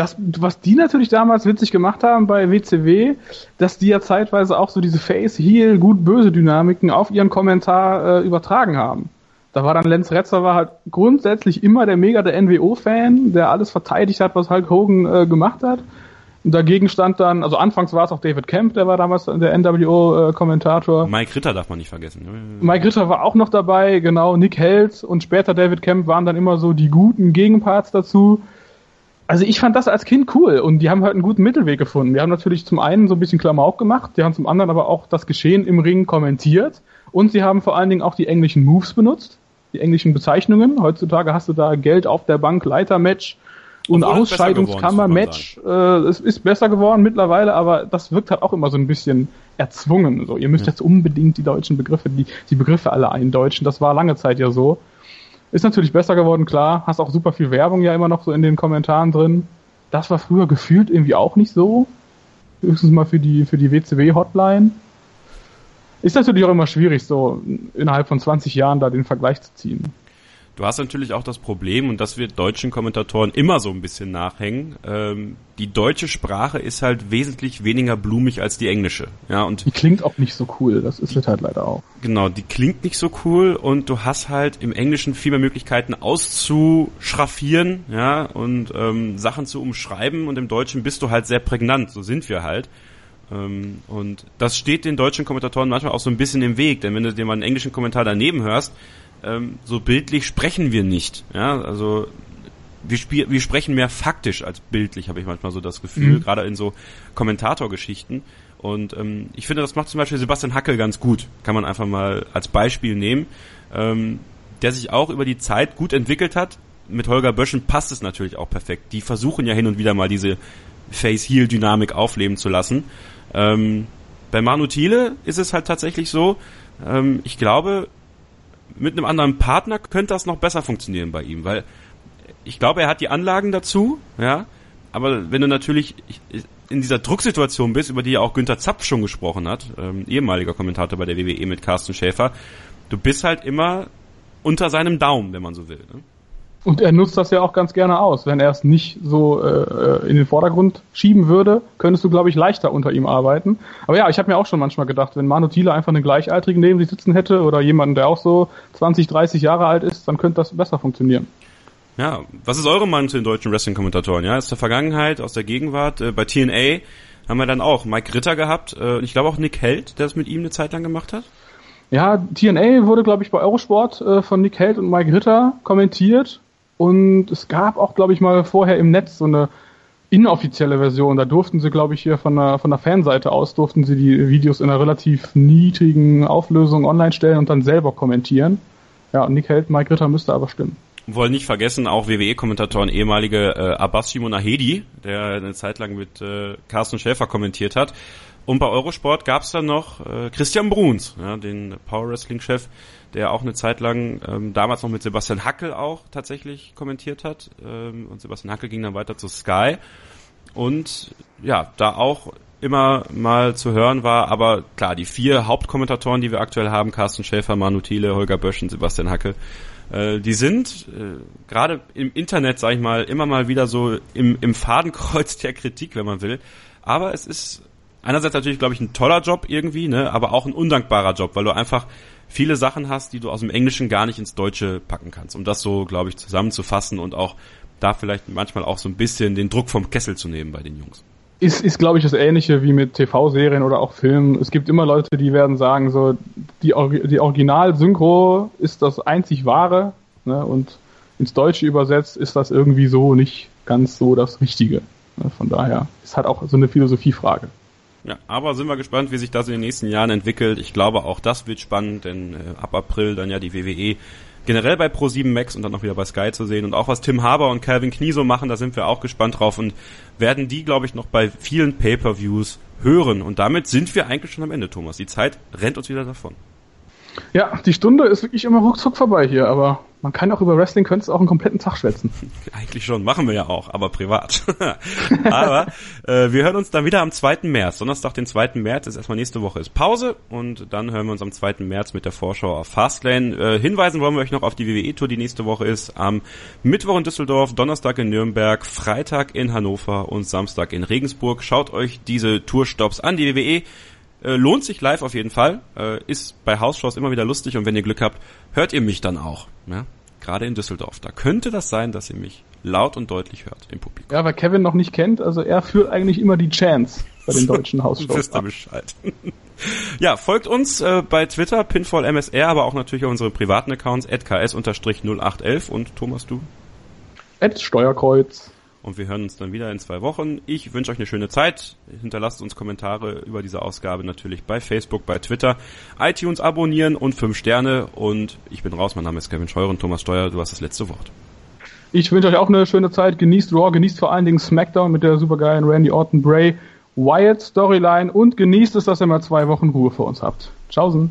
Das, was die natürlich damals witzig gemacht haben bei WCW, dass die ja zeitweise auch so diese Face-Heel, gut-böse Dynamiken auf ihren Kommentar äh, übertragen haben. Da war dann Lenz Retzer war halt grundsätzlich immer der mega der NWO-Fan, der alles verteidigt hat, was Hulk Hogan äh, gemacht hat. Und dagegen stand dann, also anfangs war es auch David Kemp, der war damals der NWO-Kommentator. Mike Ritter darf man nicht vergessen. Mike Ritter war auch noch dabei, genau, Nick Held und später David Kemp waren dann immer so die guten Gegenparts dazu. Also ich fand das als Kind cool und die haben halt einen guten Mittelweg gefunden. Die haben natürlich zum einen so ein bisschen Klamauk gemacht, die haben zum anderen aber auch das Geschehen im Ring kommentiert und sie haben vor allen Dingen auch die englischen Moves benutzt, die englischen Bezeichnungen. Heutzutage hast du da Geld auf der Bank, Leiter-Match, und Ausscheidungskammer-Match. Äh, es ist besser geworden mittlerweile, aber das wirkt halt auch immer so ein bisschen erzwungen. So, ihr müsst ja. jetzt unbedingt die deutschen Begriffe, die, die Begriffe alle eindeutschen. Das war lange Zeit ja so. Ist natürlich besser geworden, klar. Hast auch super viel Werbung ja immer noch so in den Kommentaren drin. Das war früher gefühlt irgendwie auch nicht so. Höchstens mal für die, für die WCW-Hotline. Ist natürlich auch immer schwierig, so innerhalb von 20 Jahren da den Vergleich zu ziehen. Du hast natürlich auch das Problem, und das wird deutschen Kommentatoren immer so ein bisschen nachhängen. Ähm, die deutsche Sprache ist halt wesentlich weniger blumig als die englische. Ja, und die klingt auch nicht so cool. Das ist es halt leider auch. Genau, die klingt nicht so cool und du hast halt im Englischen viel mehr Möglichkeiten auszuschraffieren, ja, und ähm, Sachen zu umschreiben. Und im Deutschen bist du halt sehr prägnant. So sind wir halt. Ähm, und das steht den deutschen Kommentatoren manchmal auch so ein bisschen im Weg, denn wenn du dir mal einen englischen Kommentar daneben hörst, ähm, so bildlich sprechen wir nicht. Ja, also wir, spiel, wir sprechen mehr faktisch als bildlich, habe ich manchmal so das Gefühl, mhm. gerade in so Kommentatorgeschichten. Und ähm, ich finde, das macht zum Beispiel Sebastian Hackel ganz gut. Kann man einfach mal als Beispiel nehmen. Ähm, der sich auch über die Zeit gut entwickelt hat. Mit Holger Böschen passt es natürlich auch perfekt. Die versuchen ja hin und wieder mal diese Face-Heel-Dynamik aufleben zu lassen. Ähm, bei Manu Thiele ist es halt tatsächlich so, ähm, ich glaube, mit einem anderen Partner könnte das noch besser funktionieren bei ihm, weil ich glaube, er hat die Anlagen dazu, ja, aber wenn du natürlich in dieser Drucksituation bist, über die ja auch Günther Zapf schon gesprochen hat, ähm, ehemaliger Kommentator bei der WWE mit Carsten Schäfer, du bist halt immer unter seinem Daumen, wenn man so will. Ne? Und er nutzt das ja auch ganz gerne aus. Wenn er es nicht so äh, in den Vordergrund schieben würde, könntest du, glaube ich, leichter unter ihm arbeiten. Aber ja, ich habe mir auch schon manchmal gedacht, wenn Manu Thiele einfach einen Gleichaltrigen neben sich sitzen hätte oder jemanden, der auch so 20, 30 Jahre alt ist, dann könnte das besser funktionieren. Ja, was ist eure Meinung zu den deutschen Wrestling-Kommentatoren? Ja, aus der Vergangenheit, aus der Gegenwart. Äh, bei TNA haben wir dann auch Mike Ritter gehabt. Äh, ich glaube auch Nick Held, der das mit ihm eine Zeit lang gemacht hat. Ja, TNA wurde, glaube ich, bei Eurosport äh, von Nick Held und Mike Ritter kommentiert. Und es gab auch, glaube ich, mal vorher im Netz so eine inoffizielle Version. Da durften sie, glaube ich, hier von der, von der Fanseite aus, durften sie die Videos in einer relativ niedrigen Auflösung online stellen und dann selber kommentieren. Ja, und Nick Held, Mike Ritter müsste aber stimmen. Wollen nicht vergessen, auch WWE-Kommentatoren, ehemalige äh, Abbas Shimonahedi, der eine Zeit lang mit äh, Carsten Schäfer kommentiert hat. Und bei Eurosport gab es dann noch äh, Christian Bruns, ja, den Power Wrestling-Chef, der auch eine Zeit lang ähm, damals noch mit Sebastian Hackel auch tatsächlich kommentiert hat. Ähm, und Sebastian Hackel ging dann weiter zu Sky. Und ja, da auch immer mal zu hören war, aber klar, die vier Hauptkommentatoren, die wir aktuell haben, Carsten Schäfer, Manu Thiele, Holger Bösch und Sebastian Hackel, äh, die sind äh, gerade im Internet, sag ich mal, immer mal wieder so im, im Fadenkreuz der Kritik, wenn man will. Aber es ist einerseits natürlich, glaube ich, ein toller Job irgendwie, ne, aber auch ein undankbarer Job, weil du einfach viele Sachen hast, die du aus dem Englischen gar nicht ins Deutsche packen kannst, um das so, glaube ich, zusammenzufassen und auch da vielleicht manchmal auch so ein bisschen den Druck vom Kessel zu nehmen bei den Jungs. Ist, ist glaube ich, das Ähnliche wie mit TV-Serien oder auch Filmen. Es gibt immer Leute, die werden sagen, so, die, die Original-Synchro ist das einzig wahre, ne, und ins Deutsche übersetzt ist das irgendwie so nicht ganz so das Richtige. Ne, von daher ist halt auch so eine Philosophiefrage. Ja, aber sind wir gespannt, wie sich das in den nächsten Jahren entwickelt. Ich glaube, auch das wird spannend, denn äh, ab April dann ja die WWE generell bei Pro7 Max und dann auch wieder bei Sky zu sehen. Und auch was Tim Haber und Calvin Knie so machen, da sind wir auch gespannt drauf und werden die, glaube ich, noch bei vielen Pay-Per-Views hören. Und damit sind wir eigentlich schon am Ende, Thomas. Die Zeit rennt uns wieder davon. Ja, die Stunde ist wirklich immer ruckzuck vorbei hier, aber man kann auch über Wrestling, könntest du auch einen kompletten Tag schwätzen. Eigentlich schon, machen wir ja auch, aber privat. aber äh, wir hören uns dann wieder am 2. März. Donnerstag, den 2. März ist erstmal nächste Woche ist Pause und dann hören wir uns am 2. März mit der Vorschau auf Fastlane. Äh, hinweisen wollen wir euch noch auf die WWE-Tour, die nächste Woche ist. Am Mittwoch in Düsseldorf, Donnerstag in Nürnberg, Freitag in Hannover und Samstag in Regensburg. Schaut euch diese Tourstops an. Die WWE Äh, lohnt sich live auf jeden Fall. Äh, ist bei Hausshows immer wieder lustig und wenn ihr Glück habt, hört ihr mich dann auch. Ja? Gerade in Düsseldorf. Da könnte das sein, dass ihr mich laut und deutlich hört im Publikum. Ja, weil Kevin noch nicht kennt, also er führt eigentlich immer die Chance bei den deutschen Hausshows. Wisst ihr Bescheid. ja, folgt uns äh, bei Twitter, PinfallMSR, aber auch natürlich auf unsere privaten Accounts, ks-0811 und Thomas, du? Ed Steuerkreuz. Und wir hören uns dann wieder in zwei Wochen. Ich wünsche euch eine schöne Zeit. Hinterlasst uns Kommentare über diese Ausgabe natürlich bei Facebook, bei Twitter, iTunes abonnieren und fünf Sterne. Und ich bin raus. Mein Name ist Kevin Scheuer und Thomas Steuer. Du hast das letzte Wort. Ich wünsche euch auch eine schöne Zeit. Genießt Raw, genießt vor allen Dingen SmackDown mit der supergeilen Randy Orton Bray Wyatt Storyline und genießt es, dass ihr mal zwei Wochen Ruhe für uns habt. Tschaußen.